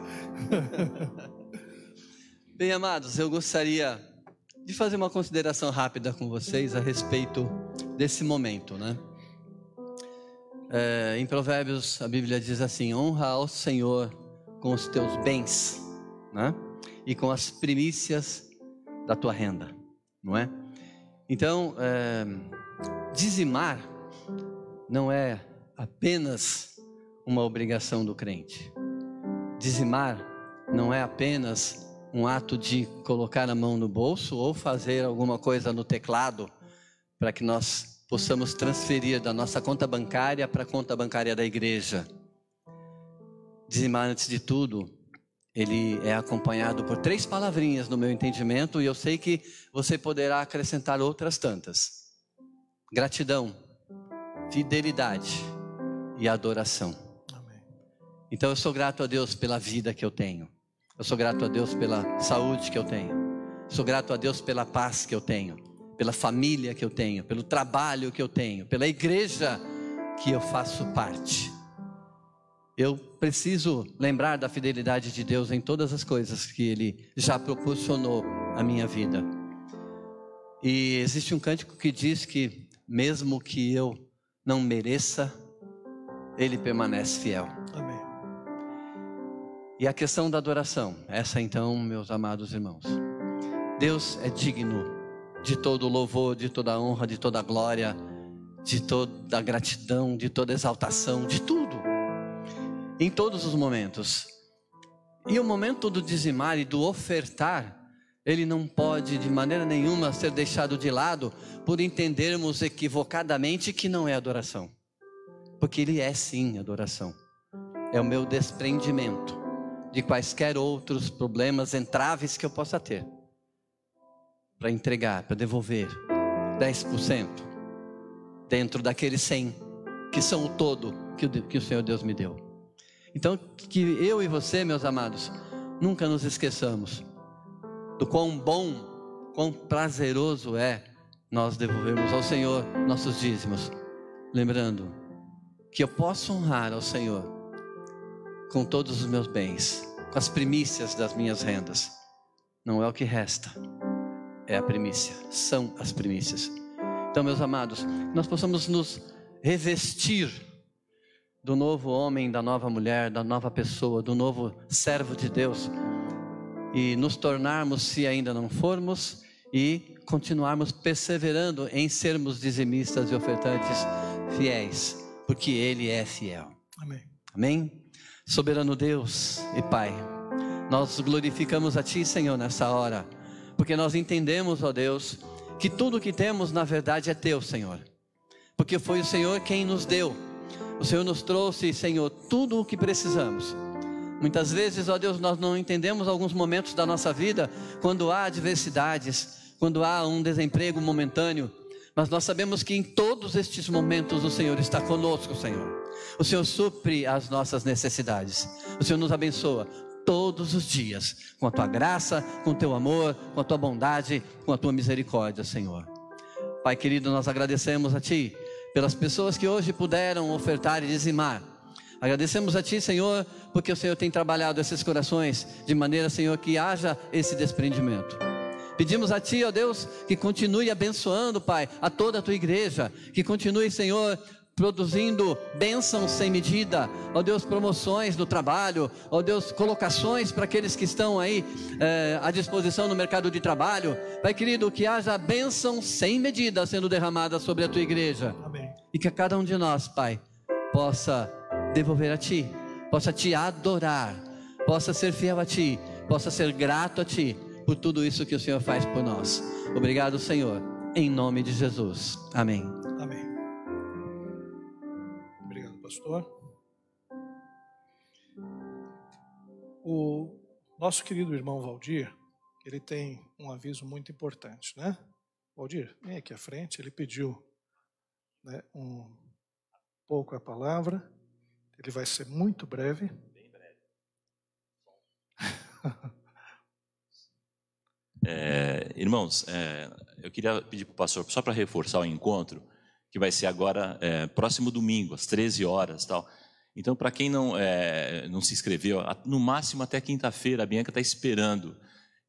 [laughs] Bem, amados, eu gostaria de fazer uma consideração rápida com vocês a respeito desse momento, né? É, em Provérbios, a Bíblia diz assim: honra ao Senhor com os teus bens, né? E com as primícias da tua renda, não é? Então, é, dizimar não é apenas uma obrigação do crente. Dizimar não é apenas um ato de colocar a mão no bolso ou fazer alguma coisa no teclado para que nós possamos transferir da nossa conta bancária para a conta bancária da igreja. Dizimar, antes de tudo, ele é acompanhado por três palavrinhas no meu entendimento e eu sei que você poderá acrescentar outras tantas: gratidão, fidelidade e adoração. Então eu sou grato a Deus pela vida que eu tenho. Eu sou grato a Deus pela saúde que eu tenho. Sou grato a Deus pela paz que eu tenho, pela família que eu tenho, pelo trabalho que eu tenho, pela igreja que eu faço parte. Eu preciso lembrar da fidelidade de Deus em todas as coisas que Ele já proporcionou à minha vida. E existe um cântico que diz que, mesmo que eu não mereça, Ele permanece fiel. Amém. E a questão da adoração, essa então, meus amados irmãos. Deus é digno de todo louvor, de toda honra, de toda glória, de toda gratidão, de toda exaltação, de tudo. Em todos os momentos. E o momento do dizimar e do ofertar, ele não pode de maneira nenhuma ser deixado de lado por entendermos equivocadamente que não é adoração. Porque ele é sim adoração. É o meu desprendimento de quaisquer outros problemas, entraves que eu possa ter, para entregar, para devolver 10% dentro daqueles 100 que são o todo que o, que o Senhor Deus me deu. Então, que eu e você, meus amados, nunca nos esqueçamos do quão bom, quão prazeroso é nós devolvermos ao Senhor nossos dízimos, lembrando que eu posso honrar ao Senhor com todos os meus bens, com as primícias das minhas rendas. Não é o que resta, é a primícia, são as primícias. Então, meus amados, nós possamos nos revestir do novo homem, da nova mulher, da nova pessoa, do novo servo de Deus e nos tornarmos, se ainda não formos, e continuarmos perseverando em sermos dizimistas e ofertantes fiéis, porque Ele é fiel. Amém. Amém? Soberano Deus e Pai, nós glorificamos a Ti, Senhor, nessa hora, porque nós entendemos, ó Deus, que tudo que temos na verdade é Teu, Senhor, porque foi o Senhor quem nos deu, o Senhor nos trouxe, Senhor, tudo o que precisamos. Muitas vezes, ó Deus, nós não entendemos alguns momentos da nossa vida, quando há adversidades, quando há um desemprego momentâneo, mas nós sabemos que em todos estes momentos o Senhor está conosco, Senhor. O Senhor supre as nossas necessidades. O Senhor nos abençoa todos os dias com a tua graça, com o teu amor, com a tua bondade, com a tua misericórdia, Senhor. Pai querido, nós agradecemos a ti pelas pessoas que hoje puderam ofertar e dizimar. Agradecemos a Ti, Senhor, porque o Senhor tem trabalhado esses corações de maneira, Senhor, que haja esse desprendimento. Pedimos a Ti, ó Deus, que continue abençoando, Pai, a toda a Tua igreja, que continue, Senhor, produzindo bênçãos sem medida, ó Deus, promoções no trabalho, ó Deus, colocações para aqueles que estão aí é, à disposição no mercado de trabalho. Pai querido, que haja bênção sem medida sendo derramada sobre a tua igreja. Amém. E que cada um de nós, Pai, possa devolver a Ti, possa Te adorar, possa ser fiel a Ti, possa ser grato a Ti por tudo isso que o Senhor faz por nós. Obrigado, Senhor, em nome de Jesus. Amém. Pastor. O nosso querido irmão Valdir, ele tem um aviso muito importante, né? Valdir, vem aqui à frente. Ele pediu né, um pouco a palavra. Ele vai ser muito breve. Bem breve. [laughs] é, irmãos, é, eu queria pedir para o pastor, só para reforçar o encontro, que vai ser agora, é, próximo domingo, às 13 horas tal. Então, para quem não, é, não se inscreveu, no máximo até quinta-feira, a Bianca está esperando.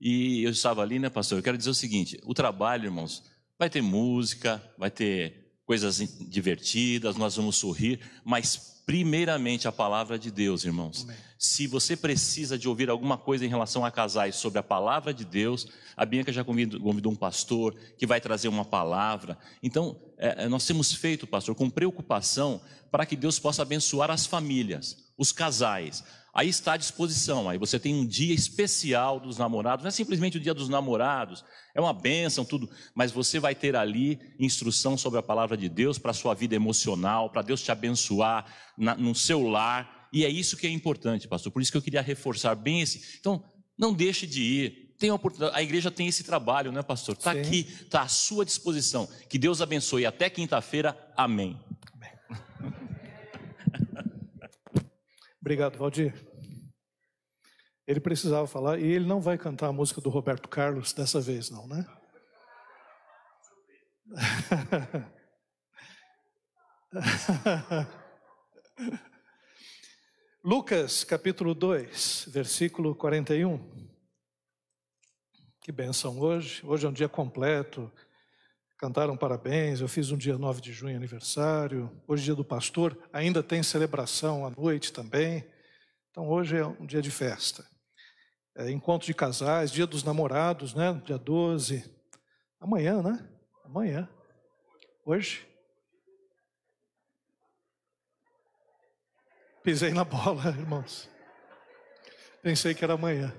E eu estava ali, né, pastor? Eu quero dizer o seguinte: o trabalho, irmãos, vai ter música, vai ter coisas divertidas, nós vamos sorrir, mas primeiramente a palavra de Deus, irmãos. Amém. Se você precisa de ouvir alguma coisa em relação a casais sobre a palavra de Deus, a Bianca já convidou, convidou um pastor que vai trazer uma palavra. Então, é, é, nós temos feito, pastor, com preocupação para que Deus possa abençoar as famílias, os casais. Aí está à disposição. Aí você tem um dia especial dos namorados. Não é simplesmente o dia dos namorados. É uma bênção, tudo. Mas você vai ter ali instrução sobre a palavra de Deus para a sua vida emocional, para Deus te abençoar na, no seu lar. E é isso que é importante, pastor. Por isso que eu queria reforçar bem esse. Então, não deixe de ir. Tem a igreja tem esse trabalho, né, pastor? Está aqui, está à sua disposição. Que Deus abençoe. Até quinta-feira. Amém. Obrigado, Valdir. Ele precisava falar, e ele não vai cantar a música do Roberto Carlos dessa vez, não, né? [laughs] Lucas capítulo 2, versículo 41. Que benção hoje. Hoje é um dia completo cantaram parabéns. Eu fiz um dia 9 de junho aniversário. Hoje, é dia do pastor, ainda tem celebração à noite também. Então, hoje é um dia de festa. É, encontro de casais, dia dos namorados, né? Dia 12. Amanhã, né? Amanhã. Hoje. Pisei na bola, [laughs] irmãos. Pensei que era amanhã.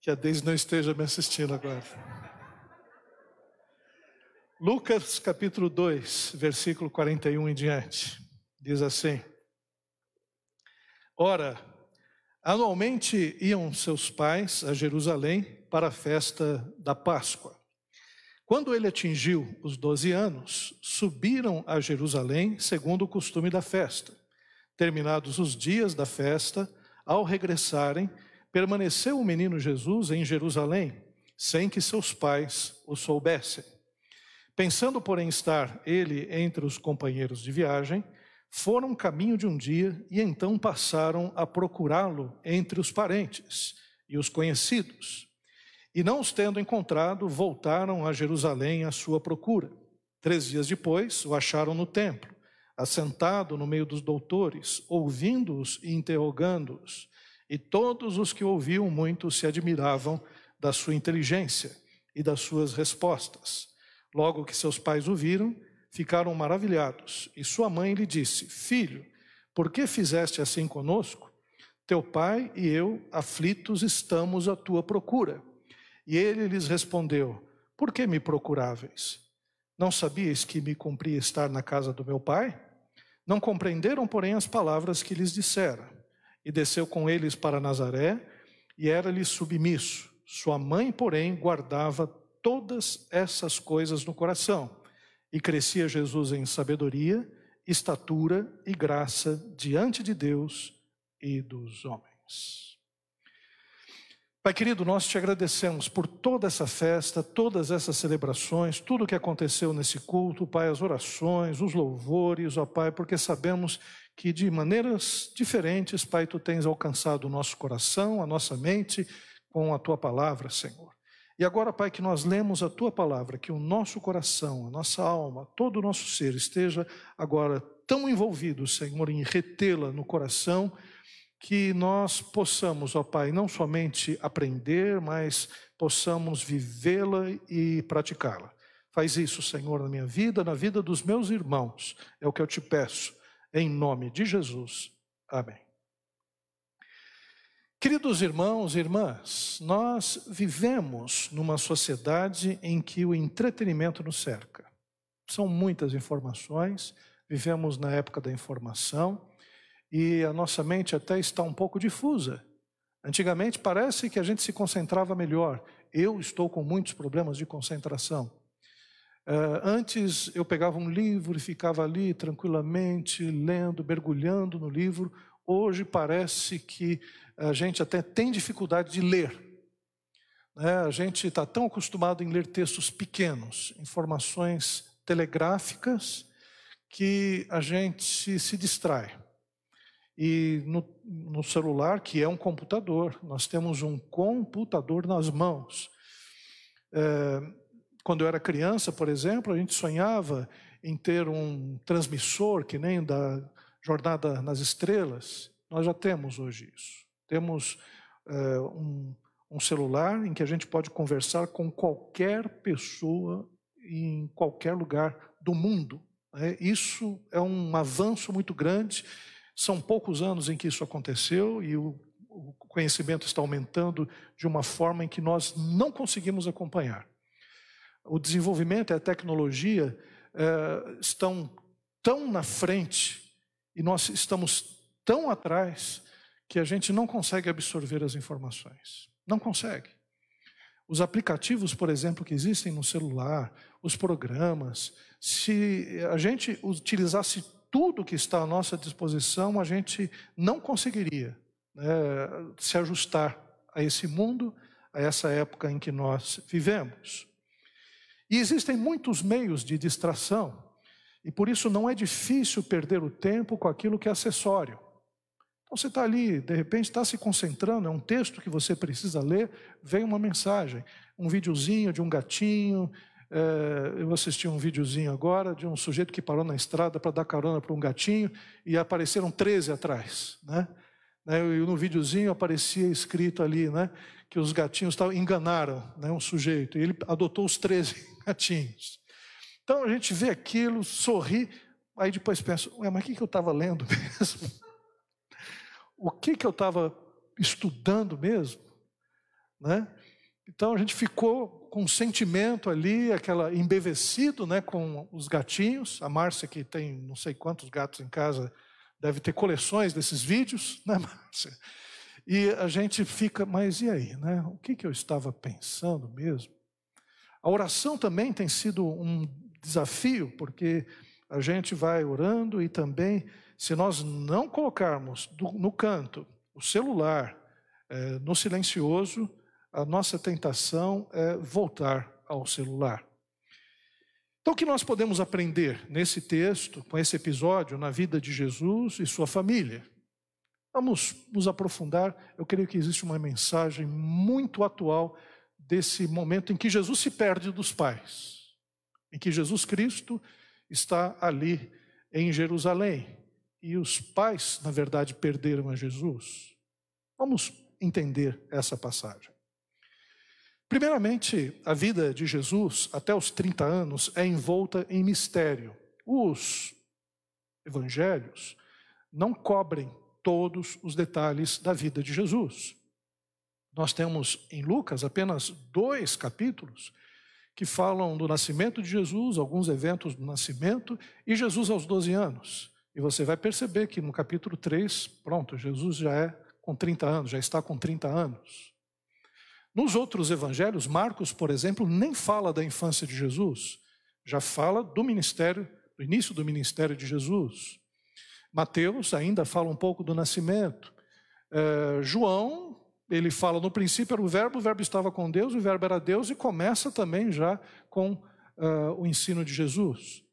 Que a Deise não esteja me assistindo agora. Lucas capítulo 2, versículo 41 em diante, diz assim: Ora, anualmente iam seus pais a Jerusalém para a festa da Páscoa. Quando ele atingiu os doze anos, subiram a Jerusalém segundo o costume da festa. Terminados os dias da festa, ao regressarem, permaneceu o menino Jesus em Jerusalém, sem que seus pais o soubessem. Pensando, porém, estar ele entre os companheiros de viagem, foram caminho de um dia e então passaram a procurá-lo entre os parentes e os conhecidos. E não os tendo encontrado, voltaram a Jerusalém à sua procura. Três dias depois, o acharam no templo, assentado no meio dos doutores, ouvindo-os e interrogando-os. E todos os que ouviam muito se admiravam da sua inteligência e das suas respostas. Logo que seus pais o viram, ficaram maravilhados. E sua mãe lhe disse: Filho, por que fizeste assim conosco? Teu pai e eu, aflitos, estamos à tua procura. E ele lhes respondeu: Por que me procuráveis? Não sabíeis que me cumpria estar na casa do meu pai? Não compreenderam, porém, as palavras que lhes dissera. E desceu com eles para Nazaré, e era-lhe submisso. Sua mãe, porém, guardava todas essas coisas no coração. E crescia Jesus em sabedoria, estatura e graça diante de Deus e dos homens. Pai querido, nós te agradecemos por toda essa festa, todas essas celebrações, tudo o que aconteceu nesse culto, Pai, as orações, os louvores, ó Pai, porque sabemos que de maneiras diferentes, Pai, tu tens alcançado o nosso coração, a nossa mente com a tua palavra, Senhor. E agora, Pai, que nós lemos a tua palavra, que o nosso coração, a nossa alma, todo o nosso ser esteja agora tão envolvido, Senhor, em retê-la no coração, que nós possamos, ó Pai, não somente aprender, mas possamos vivê-la e praticá-la. Faz isso, Senhor, na minha vida, na vida dos meus irmãos. É o que eu te peço, em nome de Jesus. Amém. Queridos irmãos e irmãs, nós vivemos numa sociedade em que o entretenimento nos cerca. São muitas informações, vivemos na época da informação e a nossa mente até está um pouco difusa. Antigamente parece que a gente se concentrava melhor. Eu estou com muitos problemas de concentração. Uh, antes eu pegava um livro e ficava ali tranquilamente, lendo, mergulhando no livro. Hoje parece que a gente até tem dificuldade de ler. Né? A gente está tão acostumado em ler textos pequenos, informações telegráficas, que a gente se distrai. E no, no, celular, que é um computador, nós temos um computador nas mãos. É, quando eu era criança, por exemplo, a gente sonhava em ter um transmissor que nem da Jornada nas Estrelas. Nós já temos hoje isso. Temos é, um, um celular em que a gente pode conversar com qualquer pessoa em qualquer lugar do mundo. Né? Isso é um avanço muito grande. São poucos anos em que isso aconteceu e o, o conhecimento está aumentando de uma forma em que nós não conseguimos acompanhar. O desenvolvimento e a tecnologia é, estão tão na frente e nós estamos tão atrás que a gente não consegue absorver as informações. Não consegue. Os aplicativos, por exemplo, que existem no celular, os programas, se a gente utilizasse tudo que está à nossa disposição, a gente não conseguiria né, se ajustar a esse mundo, a essa época em que nós vivemos. E existem muitos meios de distração, e por isso não é difícil perder o tempo com aquilo que é acessório. Então você está ali, de repente está se concentrando, é um texto que você precisa ler, vem uma mensagem, um videozinho de um gatinho. É, eu assisti um videozinho agora de um sujeito que parou na estrada para dar carona para um gatinho e apareceram 13 atrás. Né? né? E no videozinho aparecia escrito ali né, que os gatinhos enganaram né, um sujeito, e ele adotou os 13 [laughs] gatinhos. Então a gente vê aquilo, sorri, aí depois pensa, Ué, mas o que eu estava lendo [laughs] mesmo? o que, que eu estava estudando mesmo? Né? Então a gente ficou com um sentimento ali, aquela embevecido né, com os gatinhos. A Márcia, que tem não sei quantos gatos em casa, deve ter coleções desses vídeos, [laughs] né, Márcia? E a gente fica, mas e aí? Né? O que, que eu estava pensando mesmo? A oração também tem sido um desafio, porque a gente vai orando e também se nós não colocarmos no canto o celular é, no silencioso, a nossa tentação é voltar ao celular. Então, o que nós podemos aprender nesse texto, com esse episódio, na vida de Jesus e sua família? Vamos nos aprofundar. Eu creio que existe uma mensagem muito atual desse momento em que Jesus se perde dos pais, em que Jesus Cristo está ali em Jerusalém e os pais, na verdade, perderam a Jesus? Vamos entender essa passagem. Primeiramente, a vida de Jesus, até os 30 anos, é envolta em mistério. Os evangelhos não cobrem todos os detalhes da vida de Jesus. Nós temos em Lucas apenas dois capítulos que falam do nascimento de Jesus, alguns eventos do nascimento, e Jesus aos 12 anos. E você vai perceber que no capítulo 3, pronto, Jesus já é com 30 anos, já está com 30 anos. Nos outros evangelhos, Marcos, por exemplo, nem fala da infância de Jesus, já fala do ministério, do início do ministério de Jesus. Mateus ainda fala um pouco do nascimento. É, João, ele fala no princípio era o verbo, o verbo estava com Deus, o verbo era Deus, e começa também já com uh, o ensino de Jesus.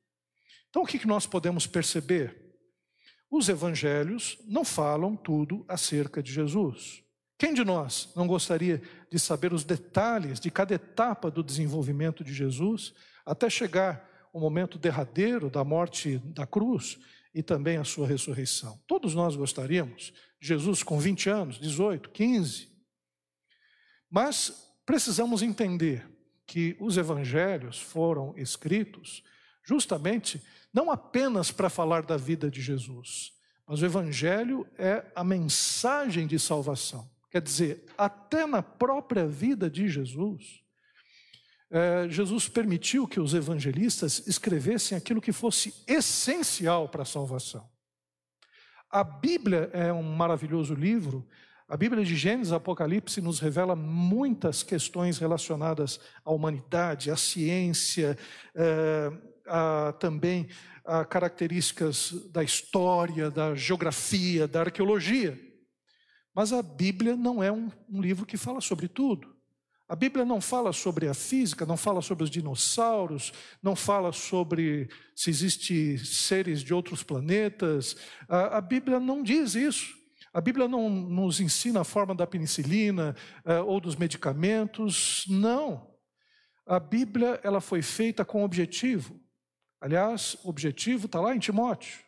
Então, o que nós podemos perceber? Os evangelhos não falam tudo acerca de Jesus. Quem de nós não gostaria de saber os detalhes de cada etapa do desenvolvimento de Jesus, até chegar o momento derradeiro da morte da cruz e também a sua ressurreição? Todos nós gostaríamos. Jesus com 20 anos, 18, 15. Mas precisamos entender que os evangelhos foram escritos justamente não apenas para falar da vida de Jesus, mas o Evangelho é a mensagem de salvação. Quer dizer, até na própria vida de Jesus, é, Jesus permitiu que os evangelistas escrevessem aquilo que fosse essencial para a salvação. A Bíblia é um maravilhoso livro. A Bíblia de Gênesis Apocalipse nos revela muitas questões relacionadas à humanidade, à ciência, eh, a, também a características da história, da geografia, da arqueologia. Mas a Bíblia não é um, um livro que fala sobre tudo. A Bíblia não fala sobre a física, não fala sobre os dinossauros, não fala sobre se existem seres de outros planetas. A, a, Bíblia não diz isso. A Bíblia não nos ensina a forma da penicilina uh, ou dos medicamentos. Não. A Bíblia ela foi feita com objetivo. Aliás, o objetivo está lá em Timóteo.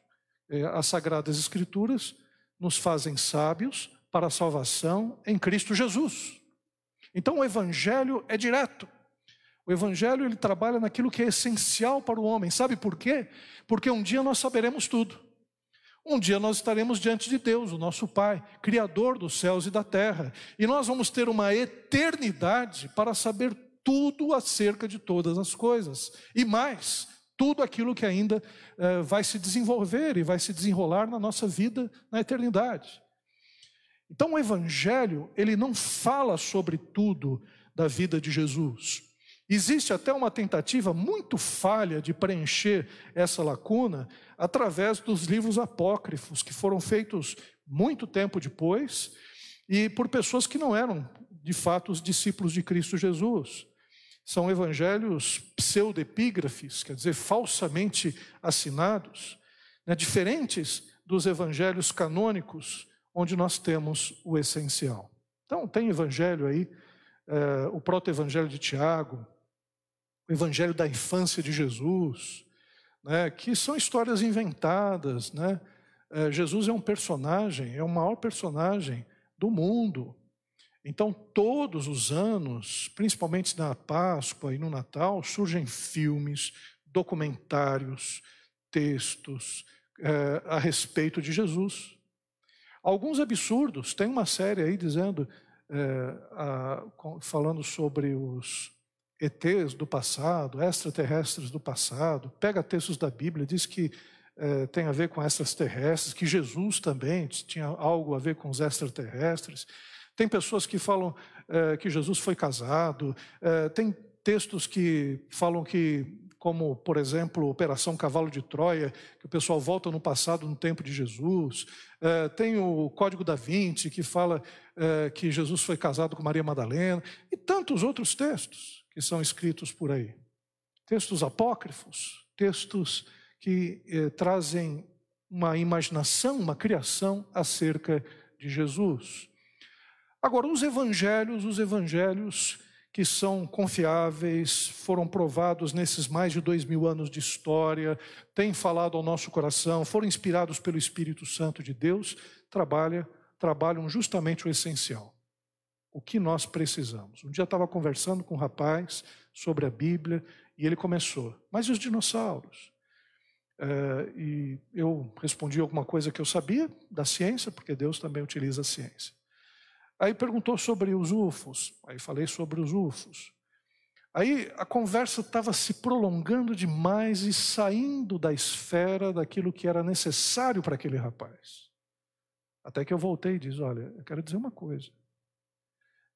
É, as Sagradas Escrituras nos fazem sábios para a salvação em Cristo Jesus. Então o evangelho é direto. O evangelho ele trabalha naquilo que é essencial para o homem. Sabe por quê? Porque um dia nós saberemos tudo. Um dia nós estaremos diante de Deus, o nosso Pai, criador dos céus e da terra, e nós vamos ter uma eternidade para saber tudo acerca de todas as coisas. E mais, tudo aquilo que ainda eh, vai se desenvolver e vai se desenrolar na nossa vida na eternidade. Então o evangelho, ele não fala sobre tudo da vida de Jesus. Existe até uma tentativa muito falha de preencher essa lacuna através dos livros apócrifos, que foram feitos muito tempo depois e por pessoas que não eram, de fato, os discípulos de Cristo Jesus. São evangelhos pseudepígrafes, quer dizer, falsamente assinados, né, diferentes dos evangelhos canônicos onde nós temos o essencial. Então, tem evangelho aí, é, o proto-evangelho de Tiago, o evangelho da infância de Jesus, né, que são histórias inventadas. Né? É, Jesus é um personagem, é o maior personagem do mundo. Então, todos os anos, principalmente na Páscoa e no Natal, surgem filmes, documentários, textos é, a respeito de Jesus. Alguns absurdos, tem uma série aí dizendo, é, a, falando sobre os ETs do passado, extraterrestres do passado, pega textos da Bíblia, diz que é, tem a ver com extraterrestres, que Jesus também tinha algo a ver com os extraterrestres. Tem pessoas que falam é, que Jesus foi casado, é, tem textos que falam que como, por exemplo, Operação Cavalo de Troia, que o pessoal volta no passado, no tempo de Jesus. Tem o Código da Vinci, que fala que Jesus foi casado com Maria Madalena, e tantos outros textos que são escritos por aí. Textos apócrifos, textos que é, trazem uma imaginação, uma criação acerca de Jesus. Agora, os evangelhos, os evangelhos que são confiáveis, foram provados nesses mais de dois mil anos de história, têm falado ao nosso coração, foram inspirados pelo Espírito Santo de Deus, trabalha, trabalham justamente o essencial. O que nós precisamos. Um dia eu estava conversando com um rapaz sobre a Bíblia e ele começou, mas e os dinossauros? É, e eu respondi alguma coisa que eu sabia da ciência, porque Deus também utiliza a ciência. Aí perguntou sobre os UFOs. Aí falei sobre os UFOs. Aí a conversa estava se prolongando demais e saindo da esfera daquilo que era necessário para aquele rapaz. Até que eu voltei e disse: Olha, eu quero dizer uma coisa.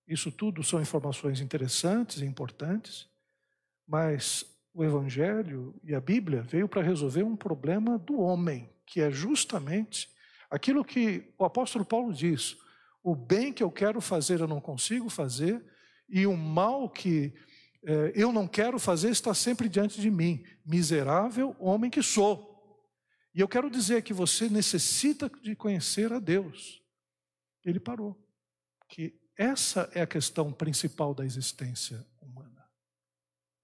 Isso tudo são informações interessantes e importantes, mas o Evangelho e a Bíblia veio para resolver um problema do homem, que é justamente aquilo que o apóstolo Paulo diz: o bem que eu quero fazer eu não consigo fazer, e o mal que eh, eu não quero fazer está sempre diante de mim. Miserável homem que sou. E eu quero dizer que você necessita de conhecer a Deus. Ele parou. Que essa é a questão principal da existência humana.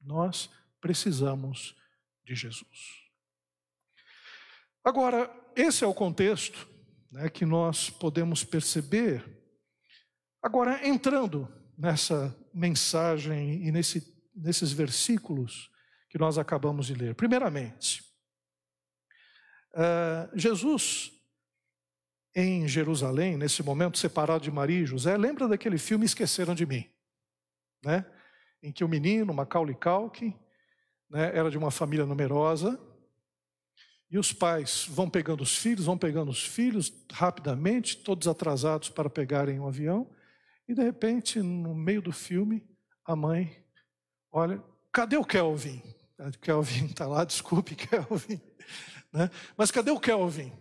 Nós precisamos de Jesus. Agora, esse é o contexto né, que nós podemos perceber. Agora, entrando nessa mensagem e nesse, nesses versículos que nós acabamos de ler. Primeiramente, uh, Jesus em Jerusalém, nesse momento separado de Maria e José, lembra daquele filme Esqueceram de Mim, né? em que o menino, Macaulay Culkin, né, era de uma família numerosa, E os pais vão pegando os filhos, vão pegando os filhos rapidamente, todos atrasados para pegarem um avião. E de repente, no meio do filme, a mãe olha: cadê o Kelvin? Kelvin está [laughs] lá, desculpe, Kelvin. Né? Mas cadê o Kelvin?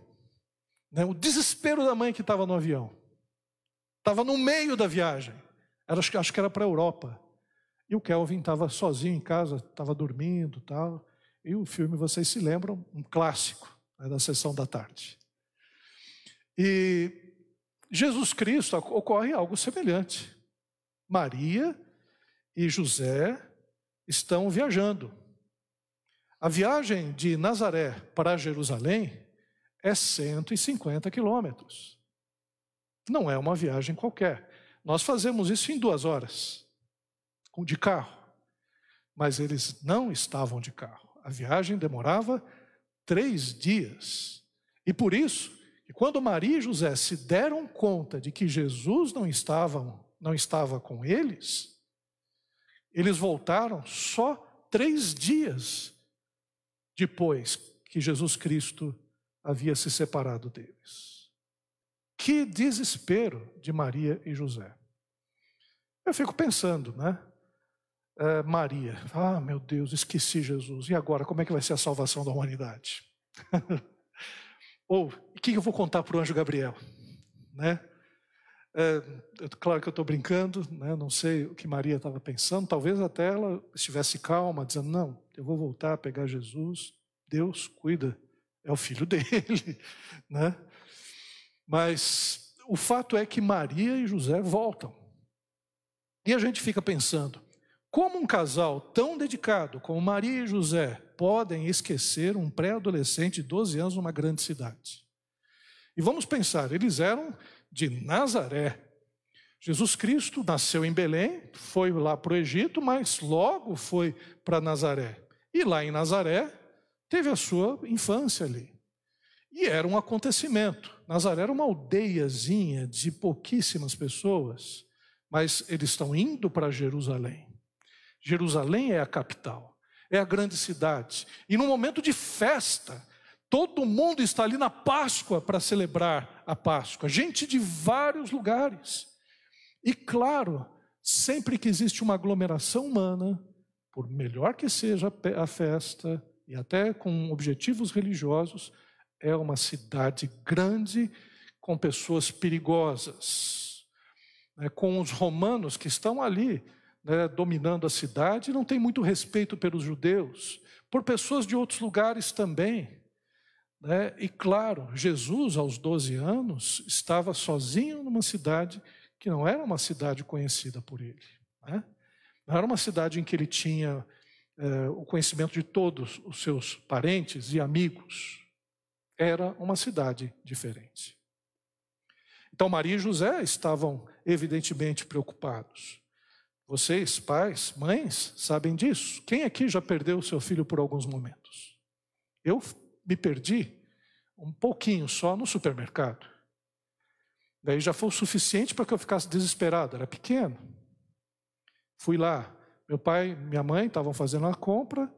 Né? O desespero da mãe que estava no avião. Estava no meio da viagem. Era, acho que era para a Europa. E o Kelvin estava sozinho em casa, estava dormindo tal. E o filme, vocês se lembram, um clássico né, da sessão da tarde. E Jesus Cristo ocorre algo semelhante. Maria e José estão viajando. A viagem de Nazaré para Jerusalém é 150 quilômetros. Não é uma viagem qualquer. Nós fazemos isso em duas horas, de carro. Mas eles não estavam de carro. A viagem demorava três dias. E por isso, quando Maria e José se deram conta de que Jesus não estava, não estava com eles, eles voltaram só três dias depois que Jesus Cristo havia se separado deles. Que desespero de Maria e José. Eu fico pensando, né? É, Maria, ah, meu Deus, esqueci Jesus. E agora, como é que vai ser a salvação da humanidade? [laughs] Ou, o que eu vou contar para o anjo Gabriel? Né? É, claro que eu estou brincando, né? não sei o que Maria estava pensando, talvez até ela estivesse calma, dizendo: Não, eu vou voltar a pegar Jesus, Deus cuida, é o filho [laughs] dele. Né? Mas o fato é que Maria e José voltam. E a gente fica pensando: como um casal tão dedicado como Maria e José podem esquecer um pré-adolescente de 12 anos numa grande cidade? E vamos pensar, eles eram de Nazaré. Jesus Cristo nasceu em Belém, foi lá para o Egito, mas logo foi para Nazaré. E lá em Nazaré, teve a sua infância ali. E era um acontecimento. Nazaré era uma aldeiazinha de pouquíssimas pessoas, mas eles estão indo para Jerusalém. Jerusalém é a capital, é a grande cidade. E no momento de festa, Todo mundo está ali na Páscoa para celebrar a Páscoa, gente de vários lugares. E claro, sempre que existe uma aglomeração humana, por melhor que seja a festa, e até com objetivos religiosos, é uma cidade grande com pessoas perigosas. Né, com os romanos que estão ali né, dominando a cidade, não tem muito respeito pelos judeus, por pessoas de outros lugares também. Né? E claro, Jesus, aos 12 anos, estava sozinho numa cidade que não era uma cidade conhecida por ele. Né? Não era uma cidade em que ele tinha é, o conhecimento de todos os seus parentes e amigos. Era uma cidade diferente. Então, Maria e José estavam evidentemente preocupados. Vocês, pais, mães, sabem disso. Quem aqui já perdeu o seu filho por alguns momentos? Eu me perdi um pouquinho só no supermercado. Daí já foi o suficiente para que eu ficasse desesperado, era pequeno. Fui lá, meu pai, minha mãe estavam fazendo a compra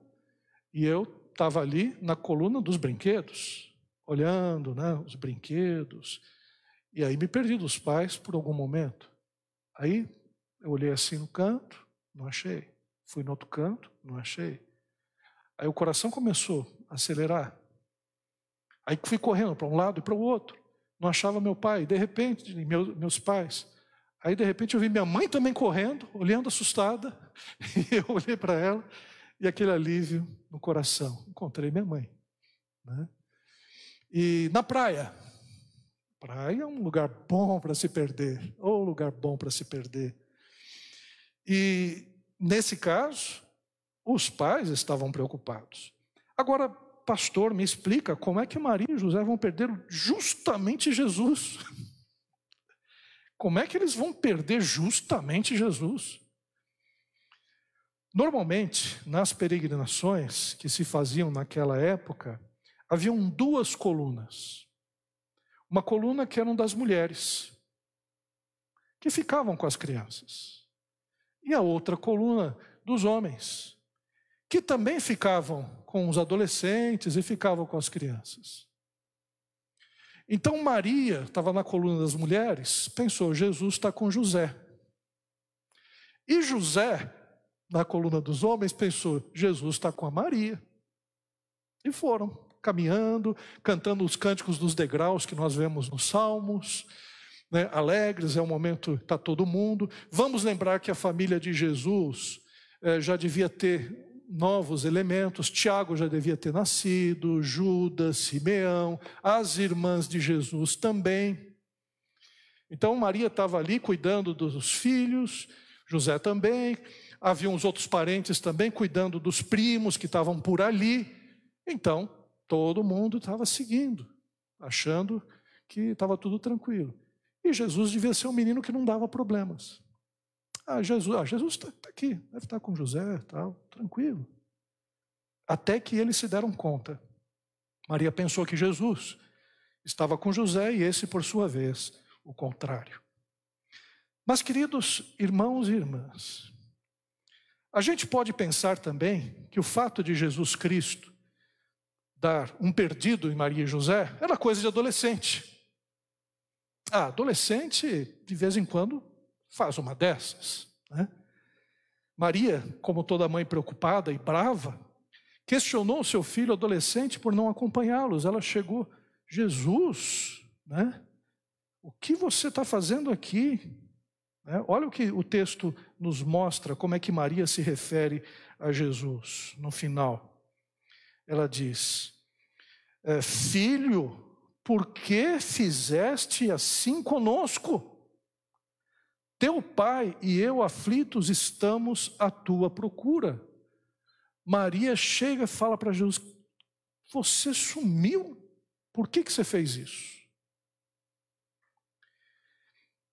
e eu estava ali na coluna dos brinquedos, olhando né, os brinquedos. E aí me perdi dos pais por algum momento. Aí eu olhei assim no canto, não achei. Fui no outro canto, não achei. Aí o coração começou a acelerar. Aí fui correndo para um lado e para o outro. Não achava meu pai. De repente, meus, meus pais. Aí, de repente, eu vi minha mãe também correndo, olhando assustada. [laughs] E eu olhei para ela e aquele alívio no coração. Encontrei minha mãe. Né? E na praia. Praia é um lugar bom para se perder. Ou lugar bom para se perder. E, nesse caso, os pais estavam preocupados. Agora, pastor, me explica como é que Maria e José vão perder justamente Jesus. [laughs] Como é que eles vão perder justamente Jesus? Normalmente, nas peregrinações que se faziam naquela época, haviam duas colunas. Uma coluna que eram das mulheres, que ficavam com as crianças, e a outra coluna dos homens, que também ficavam com os adolescentes e ficavam com as crianças. Então Maria estava na coluna das mulheres, pensou: Jesus está com José. E José, na coluna dos homens, pensou: Jesus está com a Maria. E foram caminhando, cantando os cânticos dos degraus que nós vemos nos Salmos, né, alegres, é o momento, está todo mundo. Vamos lembrar que a família de Jesus eh, já devia ter novos elementos. Tiago já devia ter nascido, Judas, Simeão, as irmãs de Jesus também. Então Maria estava ali cuidando dos filhos, José também. Havia uns outros parentes também cuidando dos primos que estavam por ali. Então, todo mundo estava seguindo, achando que estava tudo tranquilo. E Jesus devia ser um menino que não dava problemas. Ah, Jesus ah, Jesus está tá aqui, deve estar com José, tal, tranquilo. Até que eles se deram conta. Maria pensou que Jesus estava com José e esse, por sua vez, o contrário. Mas, queridos irmãos e irmãs, a gente pode pensar também que o fato de Jesus Cristo dar um perdido em Maria e José era coisa de adolescente. Ah, adolescente, de vez em quando, faz uma dessas. Né? Maria, como toda mãe preocupada e brava, questionou o seu filho adolescente por não acompanhá-los. Ela chegou, Jesus, né? O que você está fazendo aqui? Né? Olha o que o texto nos mostra, como é que Maria se refere a Jesus no final. Ela diz: é, Filho, por que fizeste assim conosco? Teu pai e eu aflitos estamos à tua procura. Maria chega e fala para Jesus: Você sumiu? Por que, que você fez isso?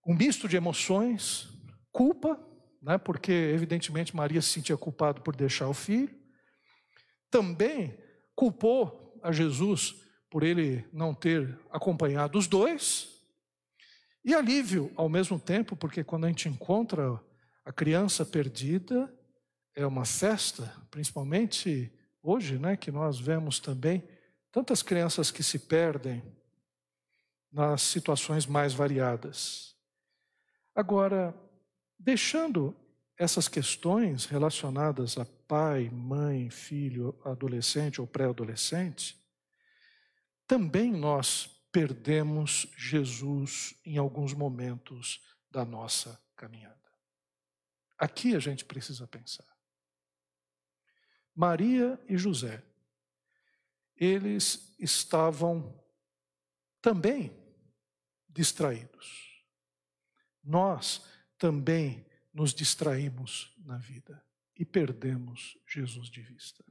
Um misto de emoções, culpa, né, porque evidentemente Maria se sentia culpada por deixar o filho. Também culpou a Jesus por ele não ter acompanhado os dois. E alívio ao mesmo tempo, porque quando a gente encontra a criança perdida, é uma festa, principalmente hoje, né, que nós vemos também tantas crianças que se perdem nas situações mais variadas. Agora, deixando essas questões relacionadas a pai, mãe, filho, adolescente ou pré-adolescente, também nós perdemos Jesus em alguns momentos da nossa caminhada. Aqui a gente precisa pensar. Maria e José, eles estavam também distraídos. Nós também nos distraímos na vida e perdemos Jesus de vista.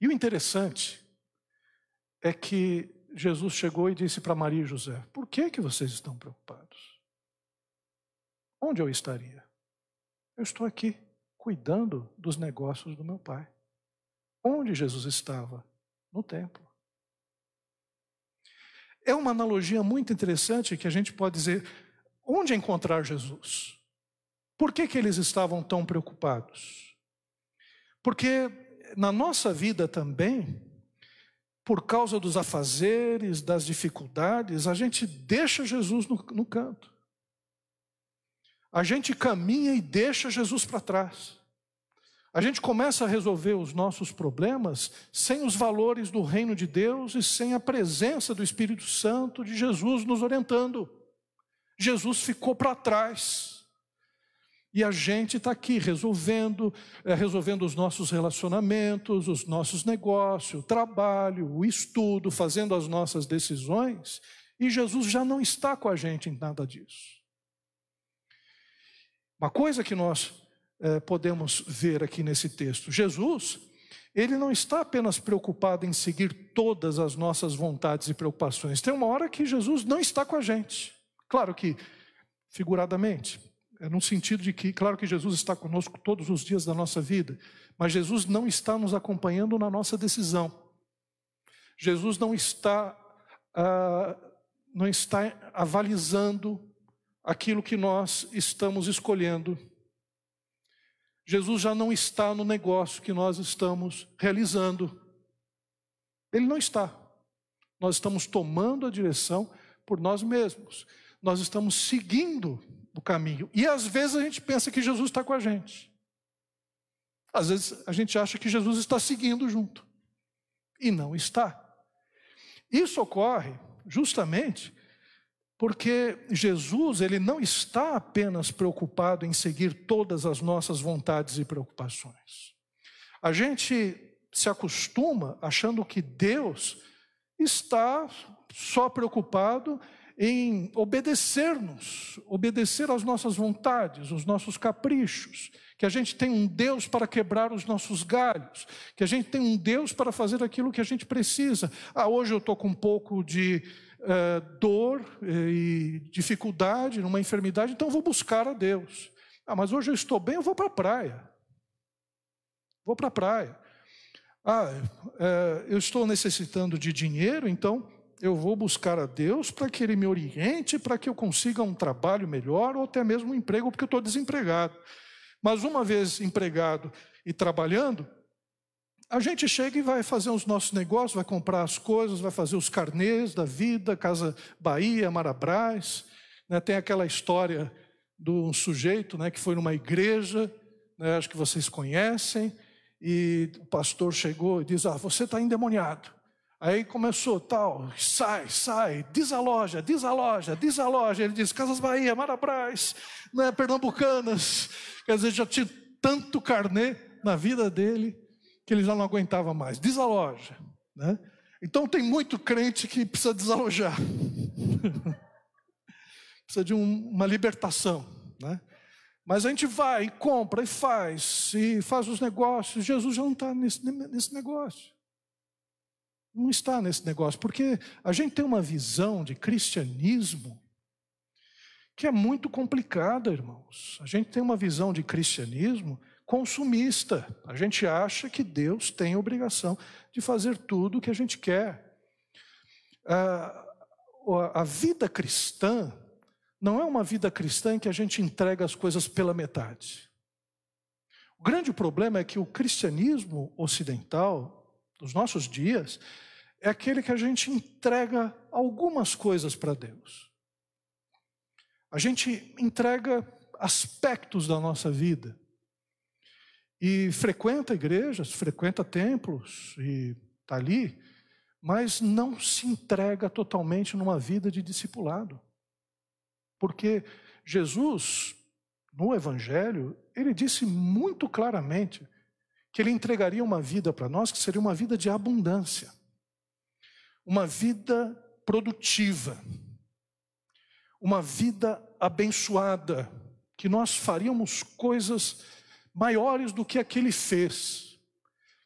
E o interessante é que Jesus chegou e disse para Maria e José: Por que, que vocês estão preocupados? Onde eu estaria? Eu estou aqui, cuidando dos negócios do meu pai. Onde Jesus estava? No templo. É uma analogia muito interessante que a gente pode dizer: onde encontrar Jesus? Por que, que eles estavam tão preocupados? Porque na nossa vida também, por causa dos afazeres, das dificuldades, a gente deixa Jesus no, no canto. A gente caminha e deixa Jesus para trás. A gente começa a resolver os nossos problemas sem os valores do reino de Deus e sem a presença do Espírito Santo de Jesus nos orientando. Jesus ficou para trás. E a gente está aqui resolvendo, é, resolvendo os nossos relacionamentos, os nossos negócios, o trabalho, o estudo, fazendo as nossas decisões, e Jesus já não está com a gente em nada disso. Uma coisa que nós é, podemos ver aqui nesse texto: Jesus, ele não está apenas preocupado em seguir todas as nossas vontades e preocupações. Tem uma hora que Jesus não está com a gente. Claro que, figuradamente, é no sentido de que, claro que Jesus está conosco todos os dias da nossa vida, mas Jesus não está nos acompanhando na nossa decisão. Jesus não está, ah, não está avalizando aquilo que nós estamos escolhendo. Jesus já não está no negócio que nós estamos realizando. Ele não está. Nós estamos tomando a direção por nós mesmos. Nós estamos seguindo o caminho. E às vezes a gente pensa que Jesus está com a gente. Às vezes a gente acha que Jesus está seguindo junto. E não está. Isso ocorre justamente porque Jesus, ele não está apenas preocupado em seguir todas as nossas vontades e preocupações. A gente se acostuma achando que Deus está só preocupado em obedecer-nos, obedecer às nossas vontades, os nossos caprichos, que a gente tem um Deus para quebrar os nossos galhos, que a gente tem um Deus para fazer aquilo que a gente precisa. Ah, hoje eu estou com um pouco de uh, dor e dificuldade numa enfermidade, então eu vou buscar a Deus. Ah, mas hoje eu estou bem, eu vou para a praia. Vou para a praia. Ah, uh, eu estou necessitando de dinheiro, então eu vou buscar a Deus para que Ele me oriente, para que eu consiga um trabalho melhor ou até mesmo um emprego, porque eu estou desempregado. Mas uma vez empregado e trabalhando, a gente chega e vai fazer os nossos negócios, vai comprar as coisas, vai fazer os carnês da vida, Casa Bahia, Marabras. Né? Tem aquela história de um sujeito né, que foi numa igreja, né, acho que vocês conhecem, e o pastor chegou e diz: Ah, você está endemoniado. Aí começou tal, sai, sai, desaloja, desaloja, desaloja. Ele diz: Casas Bahia, Marabras, né, Pernambucanas. Quer dizer, já tinha tanto carnê na vida dele que ele já não aguentava mais. Desaloja. Né? Então tem muito crente que precisa desalojar. [laughs] precisa de um, uma libertação. Né? Mas a gente vai e compra e faz, e faz os negócios. Jesus já não está nesse, nesse negócio. Não está nesse negócio, porque a gente tem uma visão de cristianismo que é muito complicada, irmãos. A gente tem uma visão de cristianismo consumista. A gente acha que Deus tem a obrigação de fazer tudo o que a gente quer. A vida cristã não é uma vida cristã em que a gente entrega as coisas pela metade. O grande problema é que o cristianismo ocidental, dos nossos dias, é aquele que a gente entrega algumas coisas para Deus. A gente entrega aspectos da nossa vida. E frequenta igrejas, frequenta templos e está ali, mas não se entrega totalmente numa vida de discipulado. Porque Jesus, no Evangelho, ele disse muito claramente que ele entregaria uma vida para nós que seria uma vida de abundância, uma vida produtiva, uma vida abençoada, que nós faríamos coisas maiores do que aquele fez,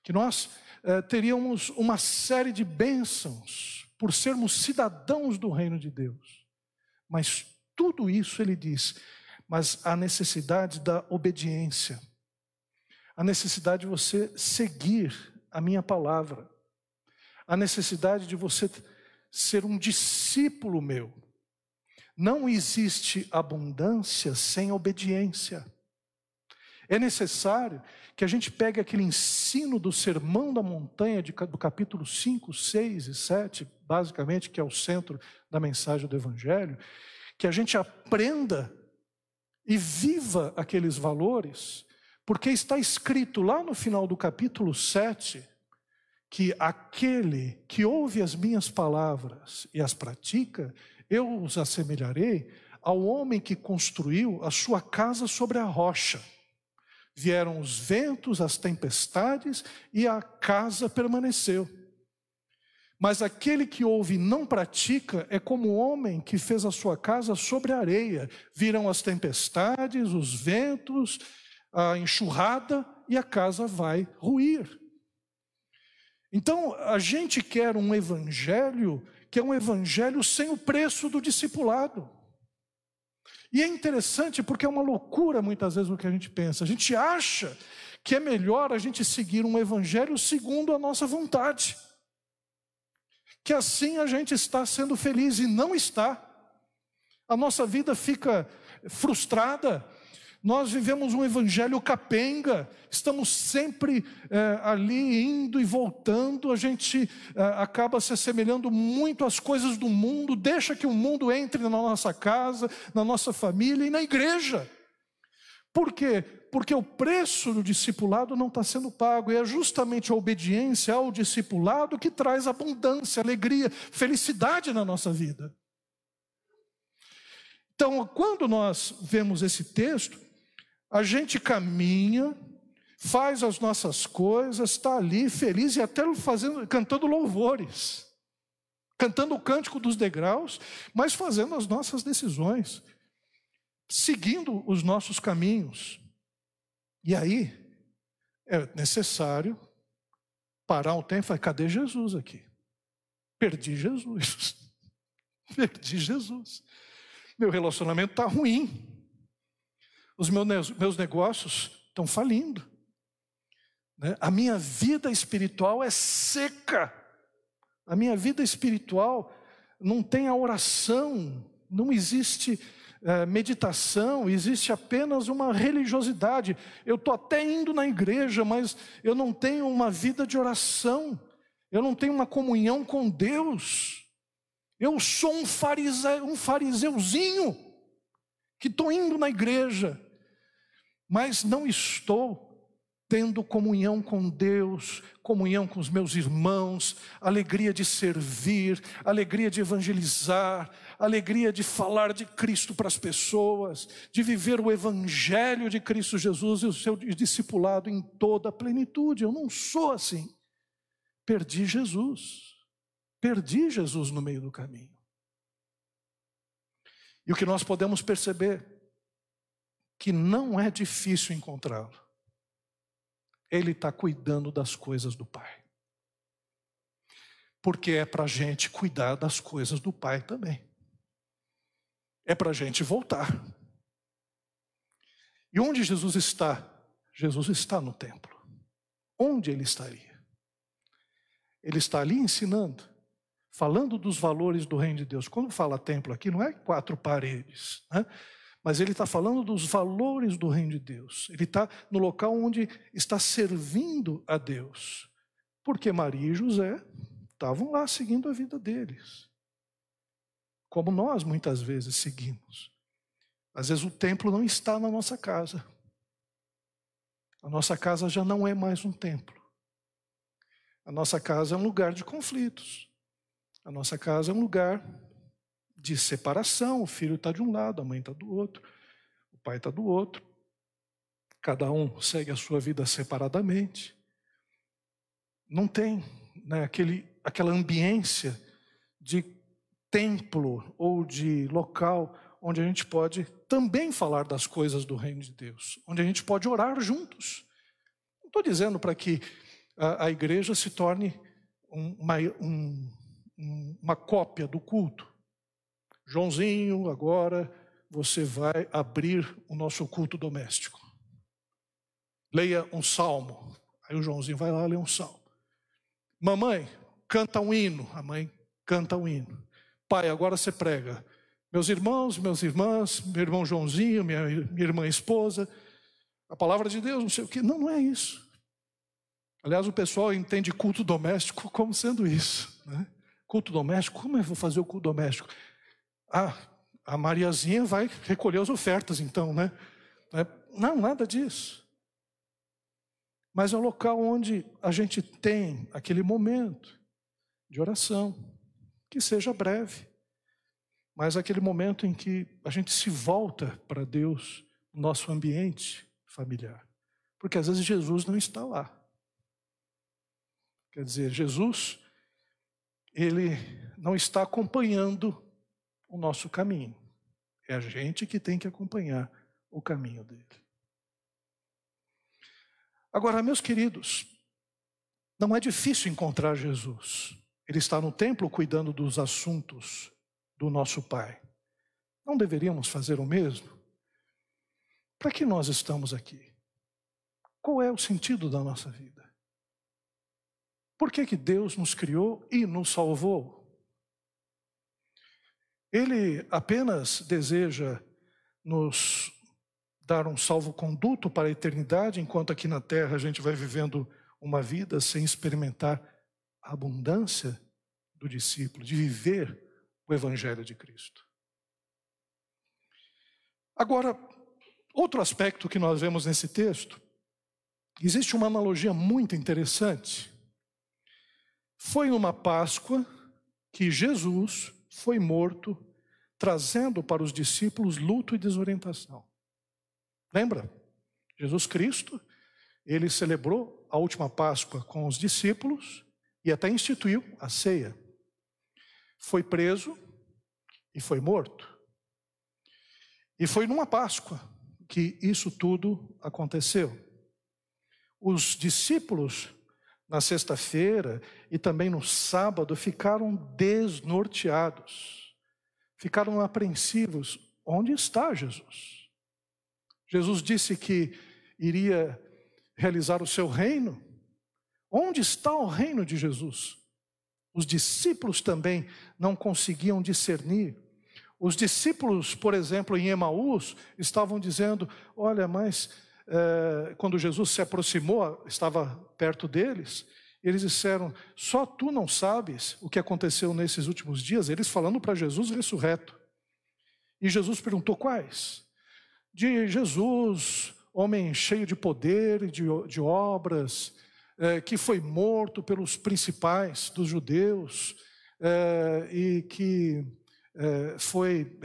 que nós eh, teríamos uma série de bênçãos por sermos cidadãos do reino de Deus. Mas tudo isso ele diz, mas a necessidade da obediência, a necessidade de você seguir a minha palavra, a necessidade de você ser um discípulo meu. Não existe abundância sem obediência. É necessário que a gente pegue aquele ensino do Sermão da Montanha, do capítulo 5, 6 e 7, basicamente, que é o centro da mensagem do Evangelho, que a gente aprenda e viva aqueles valores, porque está escrito lá no final do capítulo 7 que aquele que ouve as minhas palavras e as pratica, eu os assemelharei ao homem que construiu a sua casa sobre a rocha. Vieram os ventos, as tempestades e a casa permaneceu. Mas aquele que ouve e não pratica é como o homem que fez a sua casa sobre a areia. Viram as tempestades, os ventos, a enxurrada e a casa vai ruir. Então, a gente quer um evangelho que é um evangelho sem o preço do discipulado. E é interessante porque é uma loucura muitas vezes o que a gente pensa. A gente acha que é melhor a gente seguir um evangelho segundo a nossa vontade. Que assim a gente está sendo feliz e não está. A nossa vida fica frustrada, Nós vivemos um evangelho capenga, estamos sempre é, ali indo e voltando, a gente é, acaba se assemelhando muito às coisas do mundo, deixa que o mundo entre na nossa casa, na nossa família e na igreja. Por quê? Porque o preço do discipulado não está sendo pago, e é justamente a obediência ao discipulado que traz abundância, alegria, felicidade na nossa vida. Então, quando nós vemos esse texto, a gente caminha, faz as nossas coisas, está ali feliz e até fazendo, cantando louvores, cantando o cântico dos degraus, mas fazendo as nossas decisões, seguindo os nossos caminhos. E aí é necessário parar um tempo e falar: cadê Jesus aqui? Perdi Jesus. [laughs] Perdi Jesus. Meu relacionamento está ruim. Os meus negócios estão falindo. Né? A minha vida espiritual é seca. A minha vida espiritual não tem a oração, não existe é, meditação, existe apenas uma religiosidade. Eu estou até indo na igreja, mas eu não tenho uma vida de oração, eu não tenho uma comunhão com Deus. Eu sou um, fariseu, um fariseuzinho que estou indo na igreja, mas não estou tendo comunhão com Deus, comunhão com os meus irmãos, alegria de servir, alegria de evangelizar, alegria de falar de Cristo para as pessoas, de viver o evangelho de Cristo Jesus e o seu discipulado em toda a plenitude. Eu não sou assim. Perdi Jesus. Perdi Jesus no meio do caminho. E o que nós podemos perceber que não é difícil encontrá-lo. Ele está cuidando das coisas do Pai. Porque é para a gente cuidar das coisas do Pai também. É para a gente voltar. E onde Jesus está? Jesus está no templo. Onde ele estaria? Ele está ali ensinando, falando dos valores do reino de Deus. Quando fala templo aqui, não é quatro paredes. Né? Mas ele está falando dos valores do reino de Deus. Ele está no local onde está servindo a Deus. Porque Maria e José estavam lá seguindo a vida deles. Como nós muitas vezes seguimos. Às vezes o templo não está na nossa casa. A nossa casa já não é mais um templo. A nossa casa é um lugar de conflitos. A nossa casa é um lugar de separação. O filho está de um lado, a mãe está do outro, o pai está do outro. Cada um segue a sua vida separadamente. Não tem né, aquele, aquela ambiência de templo ou de local onde a gente pode também falar das coisas do reino de Deus, onde a gente pode orar juntos. Não estou dizendo para que a, a, igreja se torne uma, um, uma cópia do culto, Joãozinho, agora você vai abrir o nosso culto doméstico. Leia um salmo. Aí o Joãozinho vai lá ler um salmo. Mamãe, canta um hino. A mãe canta um hino. Pai, agora você prega. Meus irmãos, meus irmãs, meu irmão Joãozinho, minha, minha irmã esposa, a palavra de Deus, não sei o que. Não, não é isso. Aliás, o pessoal entende culto doméstico como sendo isso. Né? Culto doméstico, como eu vou fazer o culto doméstico? Ah, a Mariazinha vai recolher as ofertas, então, né? É, não, nada disso. Mas é o local onde a gente tem aquele momento de oração, que seja breve, mas aquele momento em que a gente se volta para Deus, nosso ambiente familiar. Porque às vezes Jesus não está lá. Quer dizer, Jesus, ele não está acompanhando o nosso caminho. É a gente que tem que acompanhar o caminho dele. Agora, meus queridos, não é difícil encontrar Jesus. Ele está no templo cuidando dos assuntos do nosso Pai. Não deveríamos fazer o mesmo? Para que nós estamos aqui? Qual é o sentido da nossa vida? Por que, que Deus nos criou e nos salvou? Ele apenas deseja nos dar um salvo-conduto para a eternidade, enquanto aqui na terra a gente vai vivendo uma vida sem experimentar a abundância do discípulo, de viver o Evangelho de Cristo. Agora, outro aspecto que nós vemos nesse texto, existe uma analogia muito interessante. Foi numa Páscoa que Jesus foi morto, trazendo para os discípulos luto e desorientação. Lembra? Jesus Cristo, ele celebrou a última Páscoa com os discípulos e até instituiu a ceia. Foi preso e foi morto. E foi numa Páscoa que isso tudo aconteceu. Os discípulos, na sexta-feira e também no sábado, ficaram desnorteados, ficaram apreensivos: onde está Jesus? Jesus disse que iria realizar o seu reino. Onde está o reino de Jesus? Os discípulos também não conseguiam discernir. Os discípulos, por exemplo, em Emaús, estavam dizendo: Olha, mas é, quando Jesus se aproximou, estava perto deles, eles disseram: Só tu não sabes o que aconteceu nesses últimos dias? Eles falando para Jesus ressurreto. E Jesus perguntou: Quais? De Jesus, homem cheio de poder e de, de obras, é, que foi morto pelos principais dos judeus é, e que é, foi,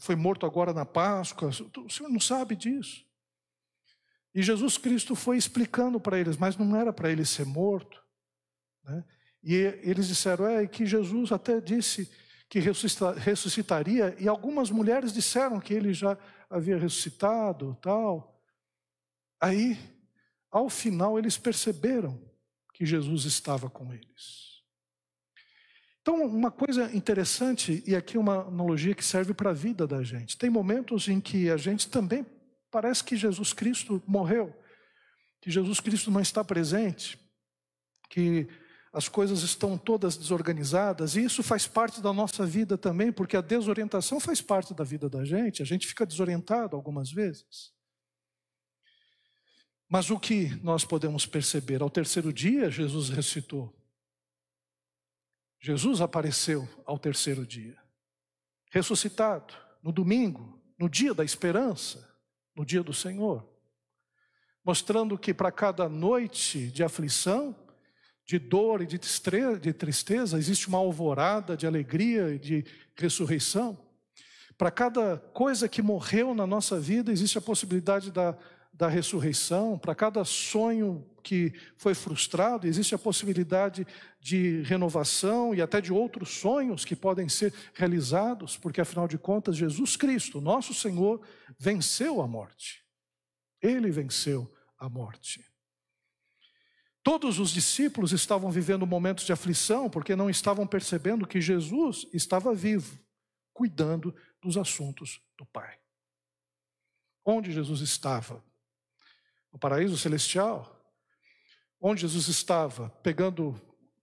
foi morto agora na Páscoa. O senhor não sabe disso. E Jesus Cristo foi explicando para eles, mas não era para ele ser morto. Né? E eles disseram, é que Jesus até disse que ressuscitaria, e algumas mulheres disseram que ele já havia ressuscitado, tal. Aí, ao final, eles perceberam que Jesus estava com eles. Então, uma coisa interessante, e aqui uma analogia que serve para a vida da gente: tem momentos em que a gente também parece que Jesus Cristo morreu, que Jesus Cristo não está presente, que as coisas estão todas desorganizadas, e isso faz parte da nossa vida também, porque a desorientação faz parte da vida da gente, a gente fica desorientado algumas vezes. Mas o que nós podemos perceber? Ao terceiro dia, Jesus ressuscitou. Jesus apareceu ao terceiro dia, ressuscitado, no domingo, no dia da esperança, no dia do Senhor, mostrando que para cada noite de aflição, de dor e de tristeza, existe uma alvorada de alegria e de ressurreição. Para cada coisa que morreu na nossa vida, existe a possibilidade da, da ressurreição. Para cada sonho que foi frustrado, existe a possibilidade de renovação e até de outros sonhos que podem ser realizados, porque afinal de contas, Jesus Cristo, nosso Senhor, venceu a morte. Ele venceu a morte. Todos os discípulos estavam vivendo momentos de aflição porque não estavam percebendo que Jesus estava vivo, cuidando dos assuntos do Pai. Onde Jesus estava? No paraíso celestial? Onde Jesus estava? Pegando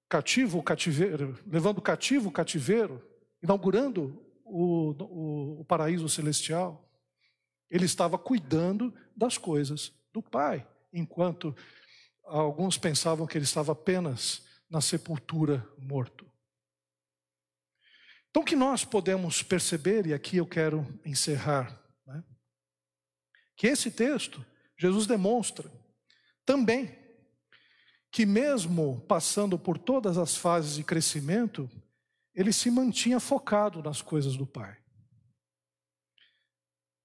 cativo o cativeiro, levando cativo o cativeiro, inaugurando o, o, o paraíso celestial. Ele estava cuidando das coisas do Pai, enquanto alguns pensavam que ele estava apenas na sepultura morto. Então, o que nós podemos perceber, e aqui eu quero encerrar, né, que esse texto, Jesus demonstra também que, mesmo passando por todas as fases de crescimento, ele se mantinha focado nas coisas do Pai.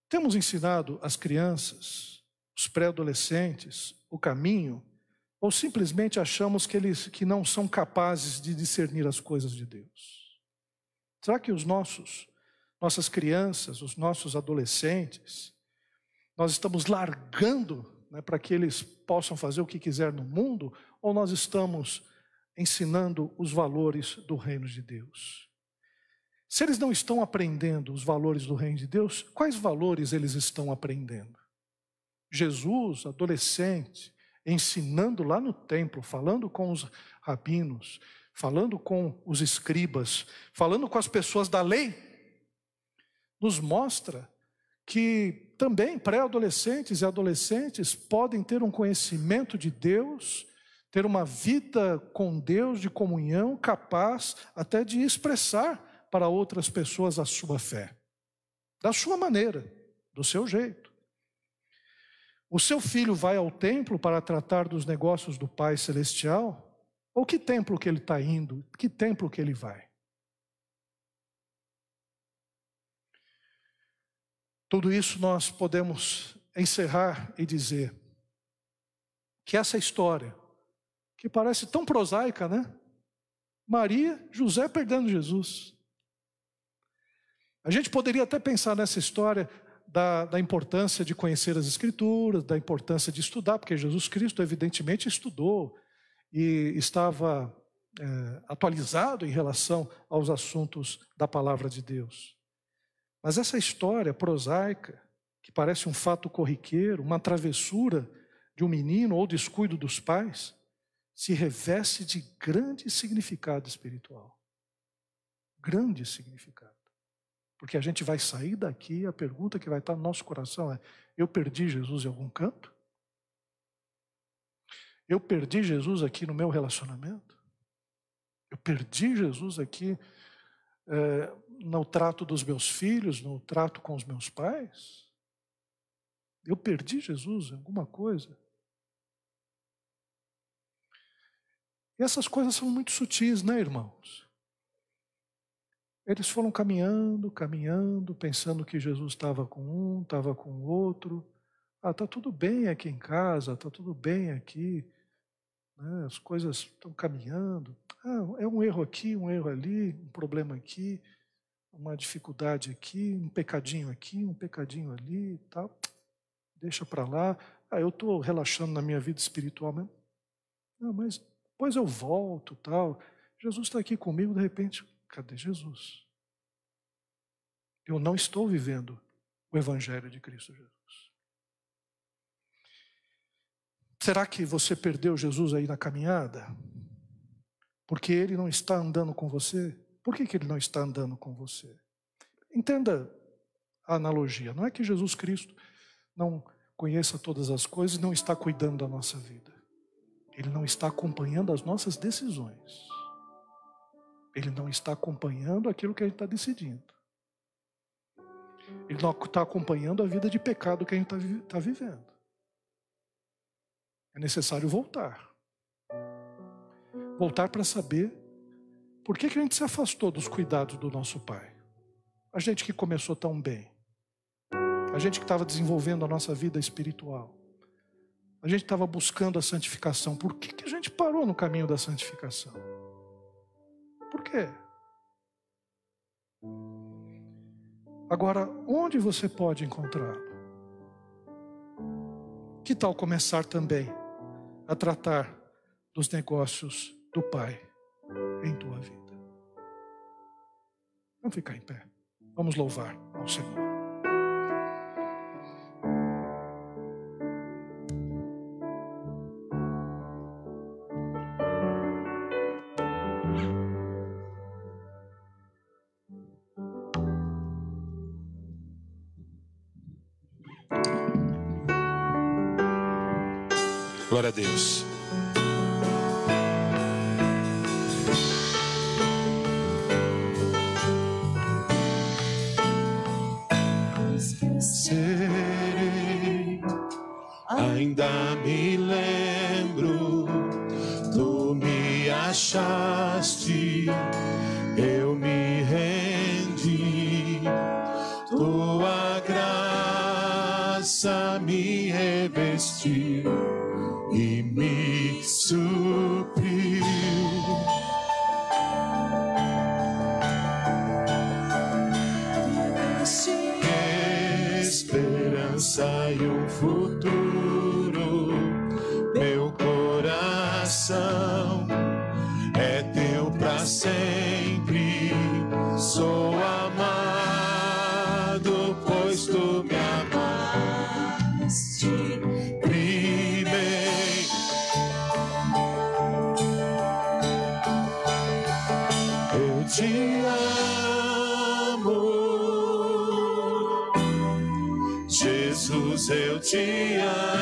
Temos ensinado as crianças, os pré-adolescentes, o caminho ou simplesmente achamos que eles que não são capazes de discernir as coisas de Deus? Será que os nossos nossas crianças, os nossos adolescentes, nós estamos largando né, para que eles possam fazer o que quiser no mundo, ou nós estamos ensinando os valores do reino de Deus? Se eles não estão aprendendo os valores do reino de Deus, quais valores eles estão aprendendo? Jesus, adolescente, ensinando lá no templo, falando com os rabinos, falando com os escribas, falando com as pessoas da lei, nos mostra que também pré-adolescentes e adolescentes podem ter um conhecimento de Deus, ter uma vida com Deus de comunhão, capaz até de expressar para outras pessoas a sua fé, da sua maneira, do seu jeito. O seu filho vai ao templo para tratar dos negócios do Pai Celestial? Ou que templo que ele está indo? Que templo que ele vai? Tudo isso nós podemos encerrar e dizer que essa história, que parece tão prosaica, né? Maria, José perdendo Jesus. A gente poderia até pensar nessa história da, da, importância de conhecer as Escrituras, da importância de estudar, porque Jesus Cristo, evidentemente, estudou e estava é, atualizado em relação aos assuntos da palavra de Deus. Mas essa história prosaica, que parece um fato corriqueiro, uma travessura de um menino ou descuido dos pais, se reveste de grande significado espiritual. Grande significado. Porque a gente vai sair daqui, a pergunta que vai estar no nosso coração é: eu perdi Jesus em algum canto? Eu perdi Jesus aqui no meu relacionamento? Eu perdi Jesus aqui é, no trato dos meus filhos, no trato com os meus pais? Eu perdi Jesus em alguma coisa? E essas coisas são muito sutis, né, irmãos? Eles foram caminhando, caminhando, pensando que Jesus estava com um, estava com o outro. Ah, está tudo bem aqui em casa, está tudo bem aqui. Né? As coisas estão caminhando. Ah, é um erro aqui, um erro ali, um problema aqui, uma dificuldade aqui, um pecadinho aqui, um pecadinho ali, tal. Deixa para lá. Ah, eu estou relaxando na minha vida espiritual mesmo. Não, mas depois eu volto, tal. Jesus está aqui comigo, de repente, cadê Jesus? Eu não estou vivendo o Evangelho de Cristo Jesus. Será que você perdeu Jesus aí na caminhada? Porque ele não está andando com você? Por que, que ele não está andando com você? Entenda a analogia. Não é que Jesus Cristo não conheça todas as coisas e não está cuidando da nossa vida. Ele não está acompanhando as nossas decisões. Ele não está acompanhando aquilo que a gente está decidindo. Ele não está acompanhando a vida de pecado que a gente está tá vivendo. É necessário voltar. Voltar para saber por que, que a gente se afastou dos cuidados do nosso Pai. A gente que começou tão bem. A gente que estava desenvolvendo a nossa vida espiritual. A gente estava buscando a santificação. Por que, que a gente parou no caminho da santificação? Por quê? Agora, onde você pode encontrá-lo? Que tal começar também a tratar dos negócios do Pai em tua vida? Vamos ficar em pé. Vamos louvar ao Senhor. Esperança e um futuro, te amo.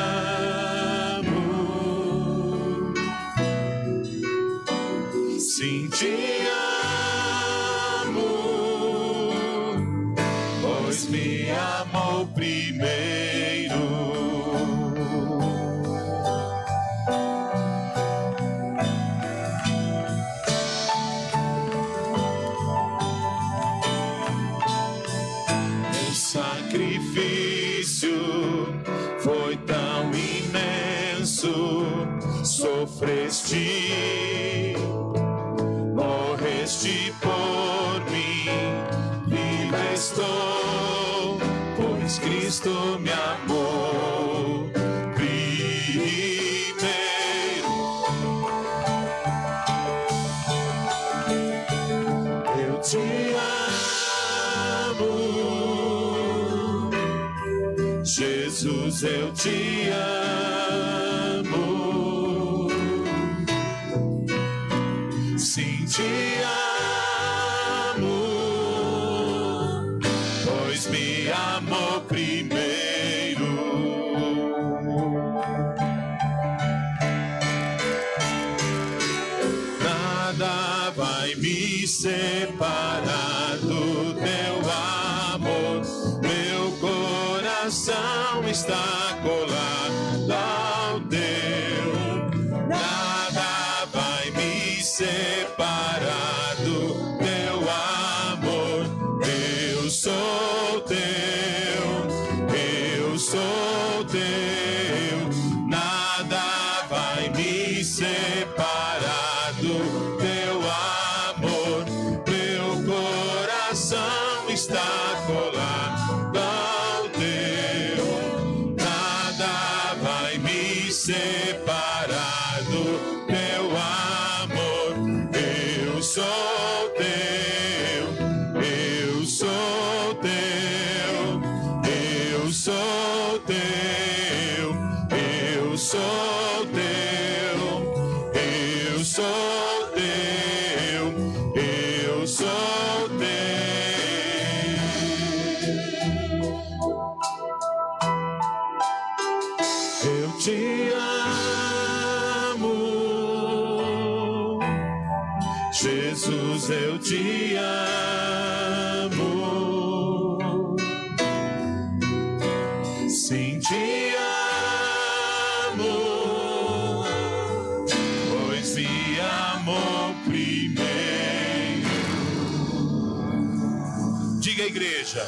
Igreja,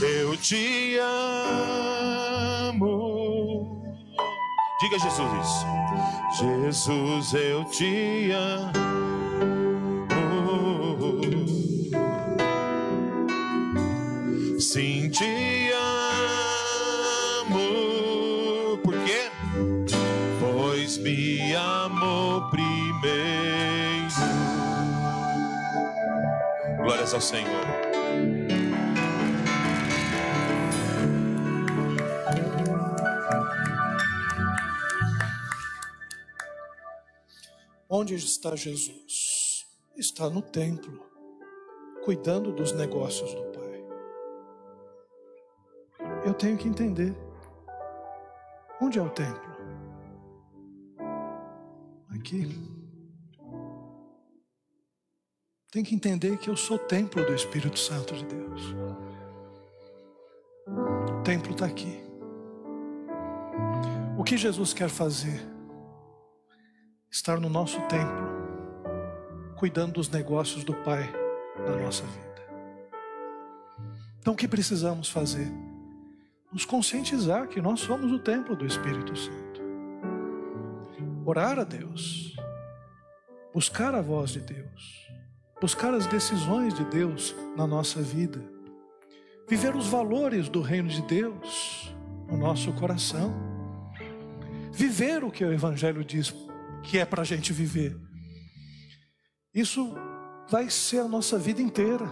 eu te amo. Diga, Jesus, isso. Jesus, eu te amo. Sim, te amo. Por quê? Pois me amou primeiro. Glórias ao Senhor. Onde está Jesus? Está no templo, cuidando dos negócios do Pai. Eu tenho que entender. Onde é o templo? Aqui. Tem que entender que eu sou templo do Espírito Santo de Deus. O templo está aqui. O que Jesus quer fazer? Estar no nosso templo, cuidando dos negócios do Pai na nossa vida. Então, o que precisamos fazer? Nos conscientizar que nós somos o templo do Espírito Santo. Orar a Deus, buscar a voz de Deus, buscar as decisões de Deus na nossa vida, viver os valores do reino de Deus no nosso coração, viver o que o Evangelho diz que é para a gente viver. Isso vai ser a nossa vida inteira.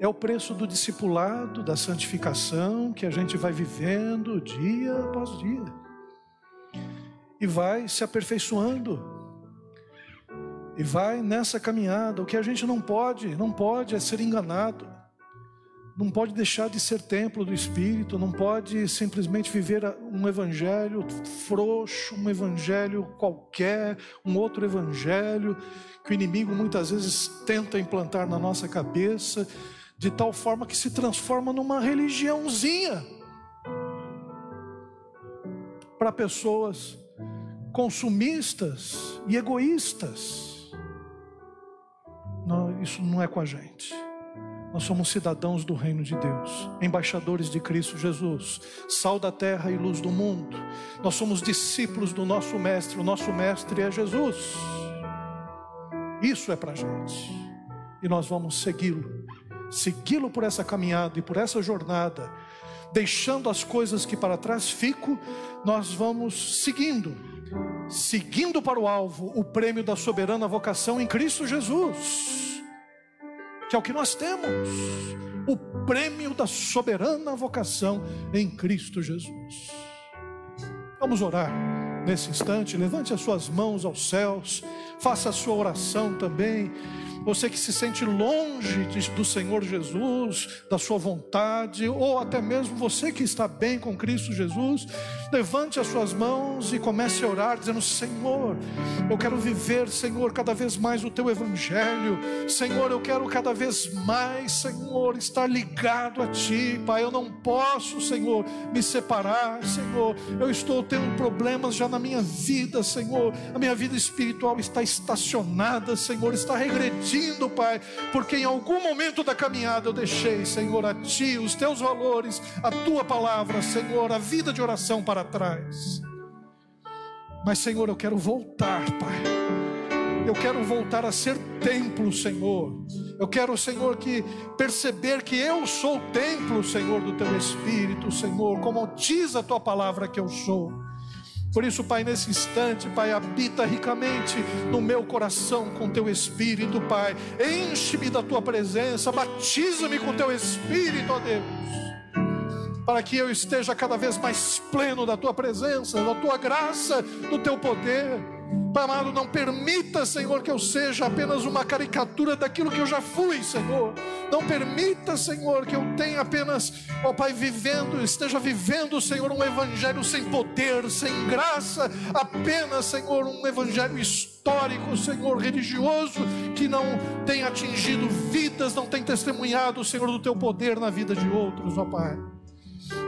É o preço do discipulado, da santificação que a gente vai vivendo dia após dia. E vai se aperfeiçoando. E vai nessa caminhada. O que a gente não pode, não pode é ser enganado. Não pode deixar de ser templo do Espírito, não pode simplesmente viver um evangelho frouxo, um evangelho qualquer, um outro evangelho que o inimigo muitas vezes tenta implantar na nossa cabeça, de tal forma que se transforma numa religiãozinha para pessoas consumistas e egoístas. Não, isso não é com a gente. Nós somos cidadãos do reino de Deus, embaixadores de Cristo Jesus, sal da terra e luz do mundo. Nós somos discípulos do nosso mestre, o nosso mestre é Jesus. Isso é para gente. E nós vamos segui-lo, segui-lo por essa caminhada e por essa jornada, deixando as coisas que para trás ficam, nós vamos seguindo, seguindo para o alvo, o prêmio da soberana vocação em Cristo Jesus que é o que nós temos, o prêmio da soberana vocação em Cristo Jesus. Vamos orar nesse instante, levante as suas mãos aos céus, faça a sua oração também você que se sente longe do Senhor Jesus, da sua vontade, ou até mesmo você que está bem com Cristo Jesus, levante as suas mãos e comece a orar, dizendo: Senhor, eu quero viver, Senhor, cada vez mais o teu evangelho, Senhor, eu quero cada vez mais, Senhor, estar ligado a Ti, Pai. Eu não posso, Senhor, me separar, Senhor. Eu estou tendo problemas já na minha vida, Senhor. A minha vida espiritual está estacionada, Senhor, está regredindo sentindo, Pai, porque em algum momento da caminhada eu deixei, Senhor, a Ti, os Teus valores, a Tua palavra, Senhor, a vida de oração para trás. Mas, Senhor, eu quero voltar, Pai. Eu quero voltar a ser templo, Senhor. Eu quero, Senhor, que perceber que eu sou templo, Senhor, do Teu Espírito, Senhor, como diz a Tua palavra que eu sou. Por isso, Pai, nesse instante, Pai, habita ricamente no meu coração com teu espírito, Pai. Enche-me da tua presença, batiza-me com teu espírito, ó Deus. Para que eu esteja cada vez mais pleno da tua presença, da tua graça, do teu poder. Pai amado, não permita, Senhor, que eu seja apenas uma caricatura daquilo que eu já fui, Senhor. Não permita, Senhor, que eu tenha apenas, ó Pai, vivendo, esteja vivendo, Senhor, um evangelho sem poder, sem graça, apenas, Senhor, um evangelho histórico, Senhor, religioso, que não tem atingido vidas, não tem testemunhado, Senhor, do teu poder na vida de outros, ó Pai.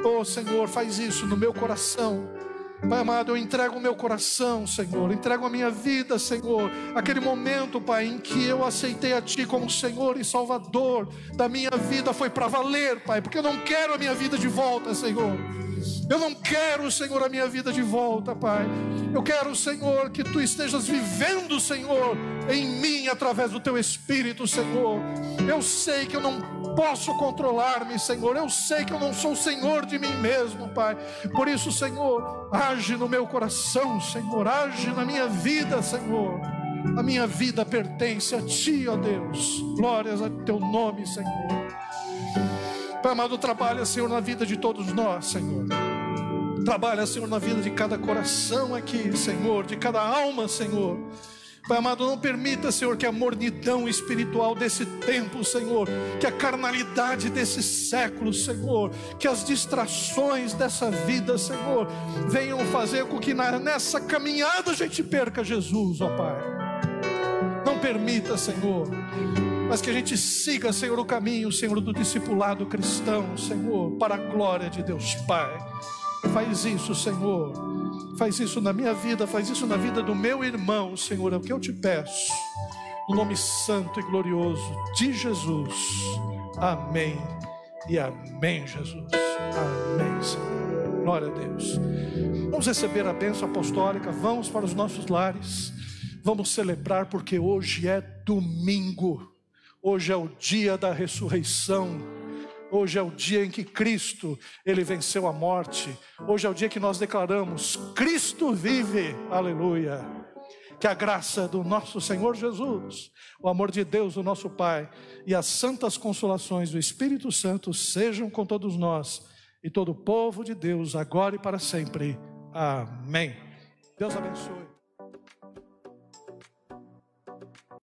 Oh, Senhor, faz isso no meu coração Pai amado, eu entrego o meu coração, Senhor, entrego a minha vida, Senhor. Aquele momento, Pai, em que eu aceitei a Ti como Senhor e Salvador da minha vida foi para valer, Pai, porque eu não quero a minha vida de volta, Senhor. Eu não quero, Senhor, a minha vida de volta, Pai. Eu quero, Senhor, que tu estejas vivendo, Senhor, em mim através do teu Espírito, Senhor. Eu sei que eu não posso controlar-me, Senhor. Eu sei que eu não sou Senhor de mim mesmo, Pai. Por isso, Senhor, age no meu coração, Senhor. Age na minha vida, Senhor. A minha vida pertence a Ti, ó Deus. Glórias a Teu nome, Senhor. Pai amado, trabalha, Senhor, na vida de todos nós, Senhor. Trabalha, Senhor, na vida de cada coração aqui, Senhor, de cada alma, Senhor. Pai amado, não permita, Senhor, que a mornidão espiritual desse tempo, Senhor, que a carnalidade desse século, Senhor, que as distrações dessa vida, Senhor, venham fazer com que nessa caminhada a gente perca Jesus, ó Pai. Não permita, Senhor, mas que a gente siga, Senhor, o caminho, Senhor, do discipulado cristão, Senhor, para a glória de Deus Pai. Faz isso, Senhor. Faz isso na minha vida, faz isso na vida do meu irmão, Senhor, é o que eu te peço. No nome santo e glorioso de Jesus. Amém. E amém, Jesus. Amém, Senhor. Glória a Deus. Vamos receber a bênção apostólica, vamos para os nossos lares. Vamos celebrar porque hoje é domingo. Hoje é o dia da ressurreição. Hoje é o dia em que Cristo, ele venceu a morte. Hoje é o dia que nós declaramos: Cristo vive. Aleluia. Que a graça do nosso Senhor Jesus, o amor de Deus, o nosso Pai, e as santas consolações do Espírito Santo sejam com todos nós e todo o povo de Deus, agora e para sempre. Amém. Deus abençoe.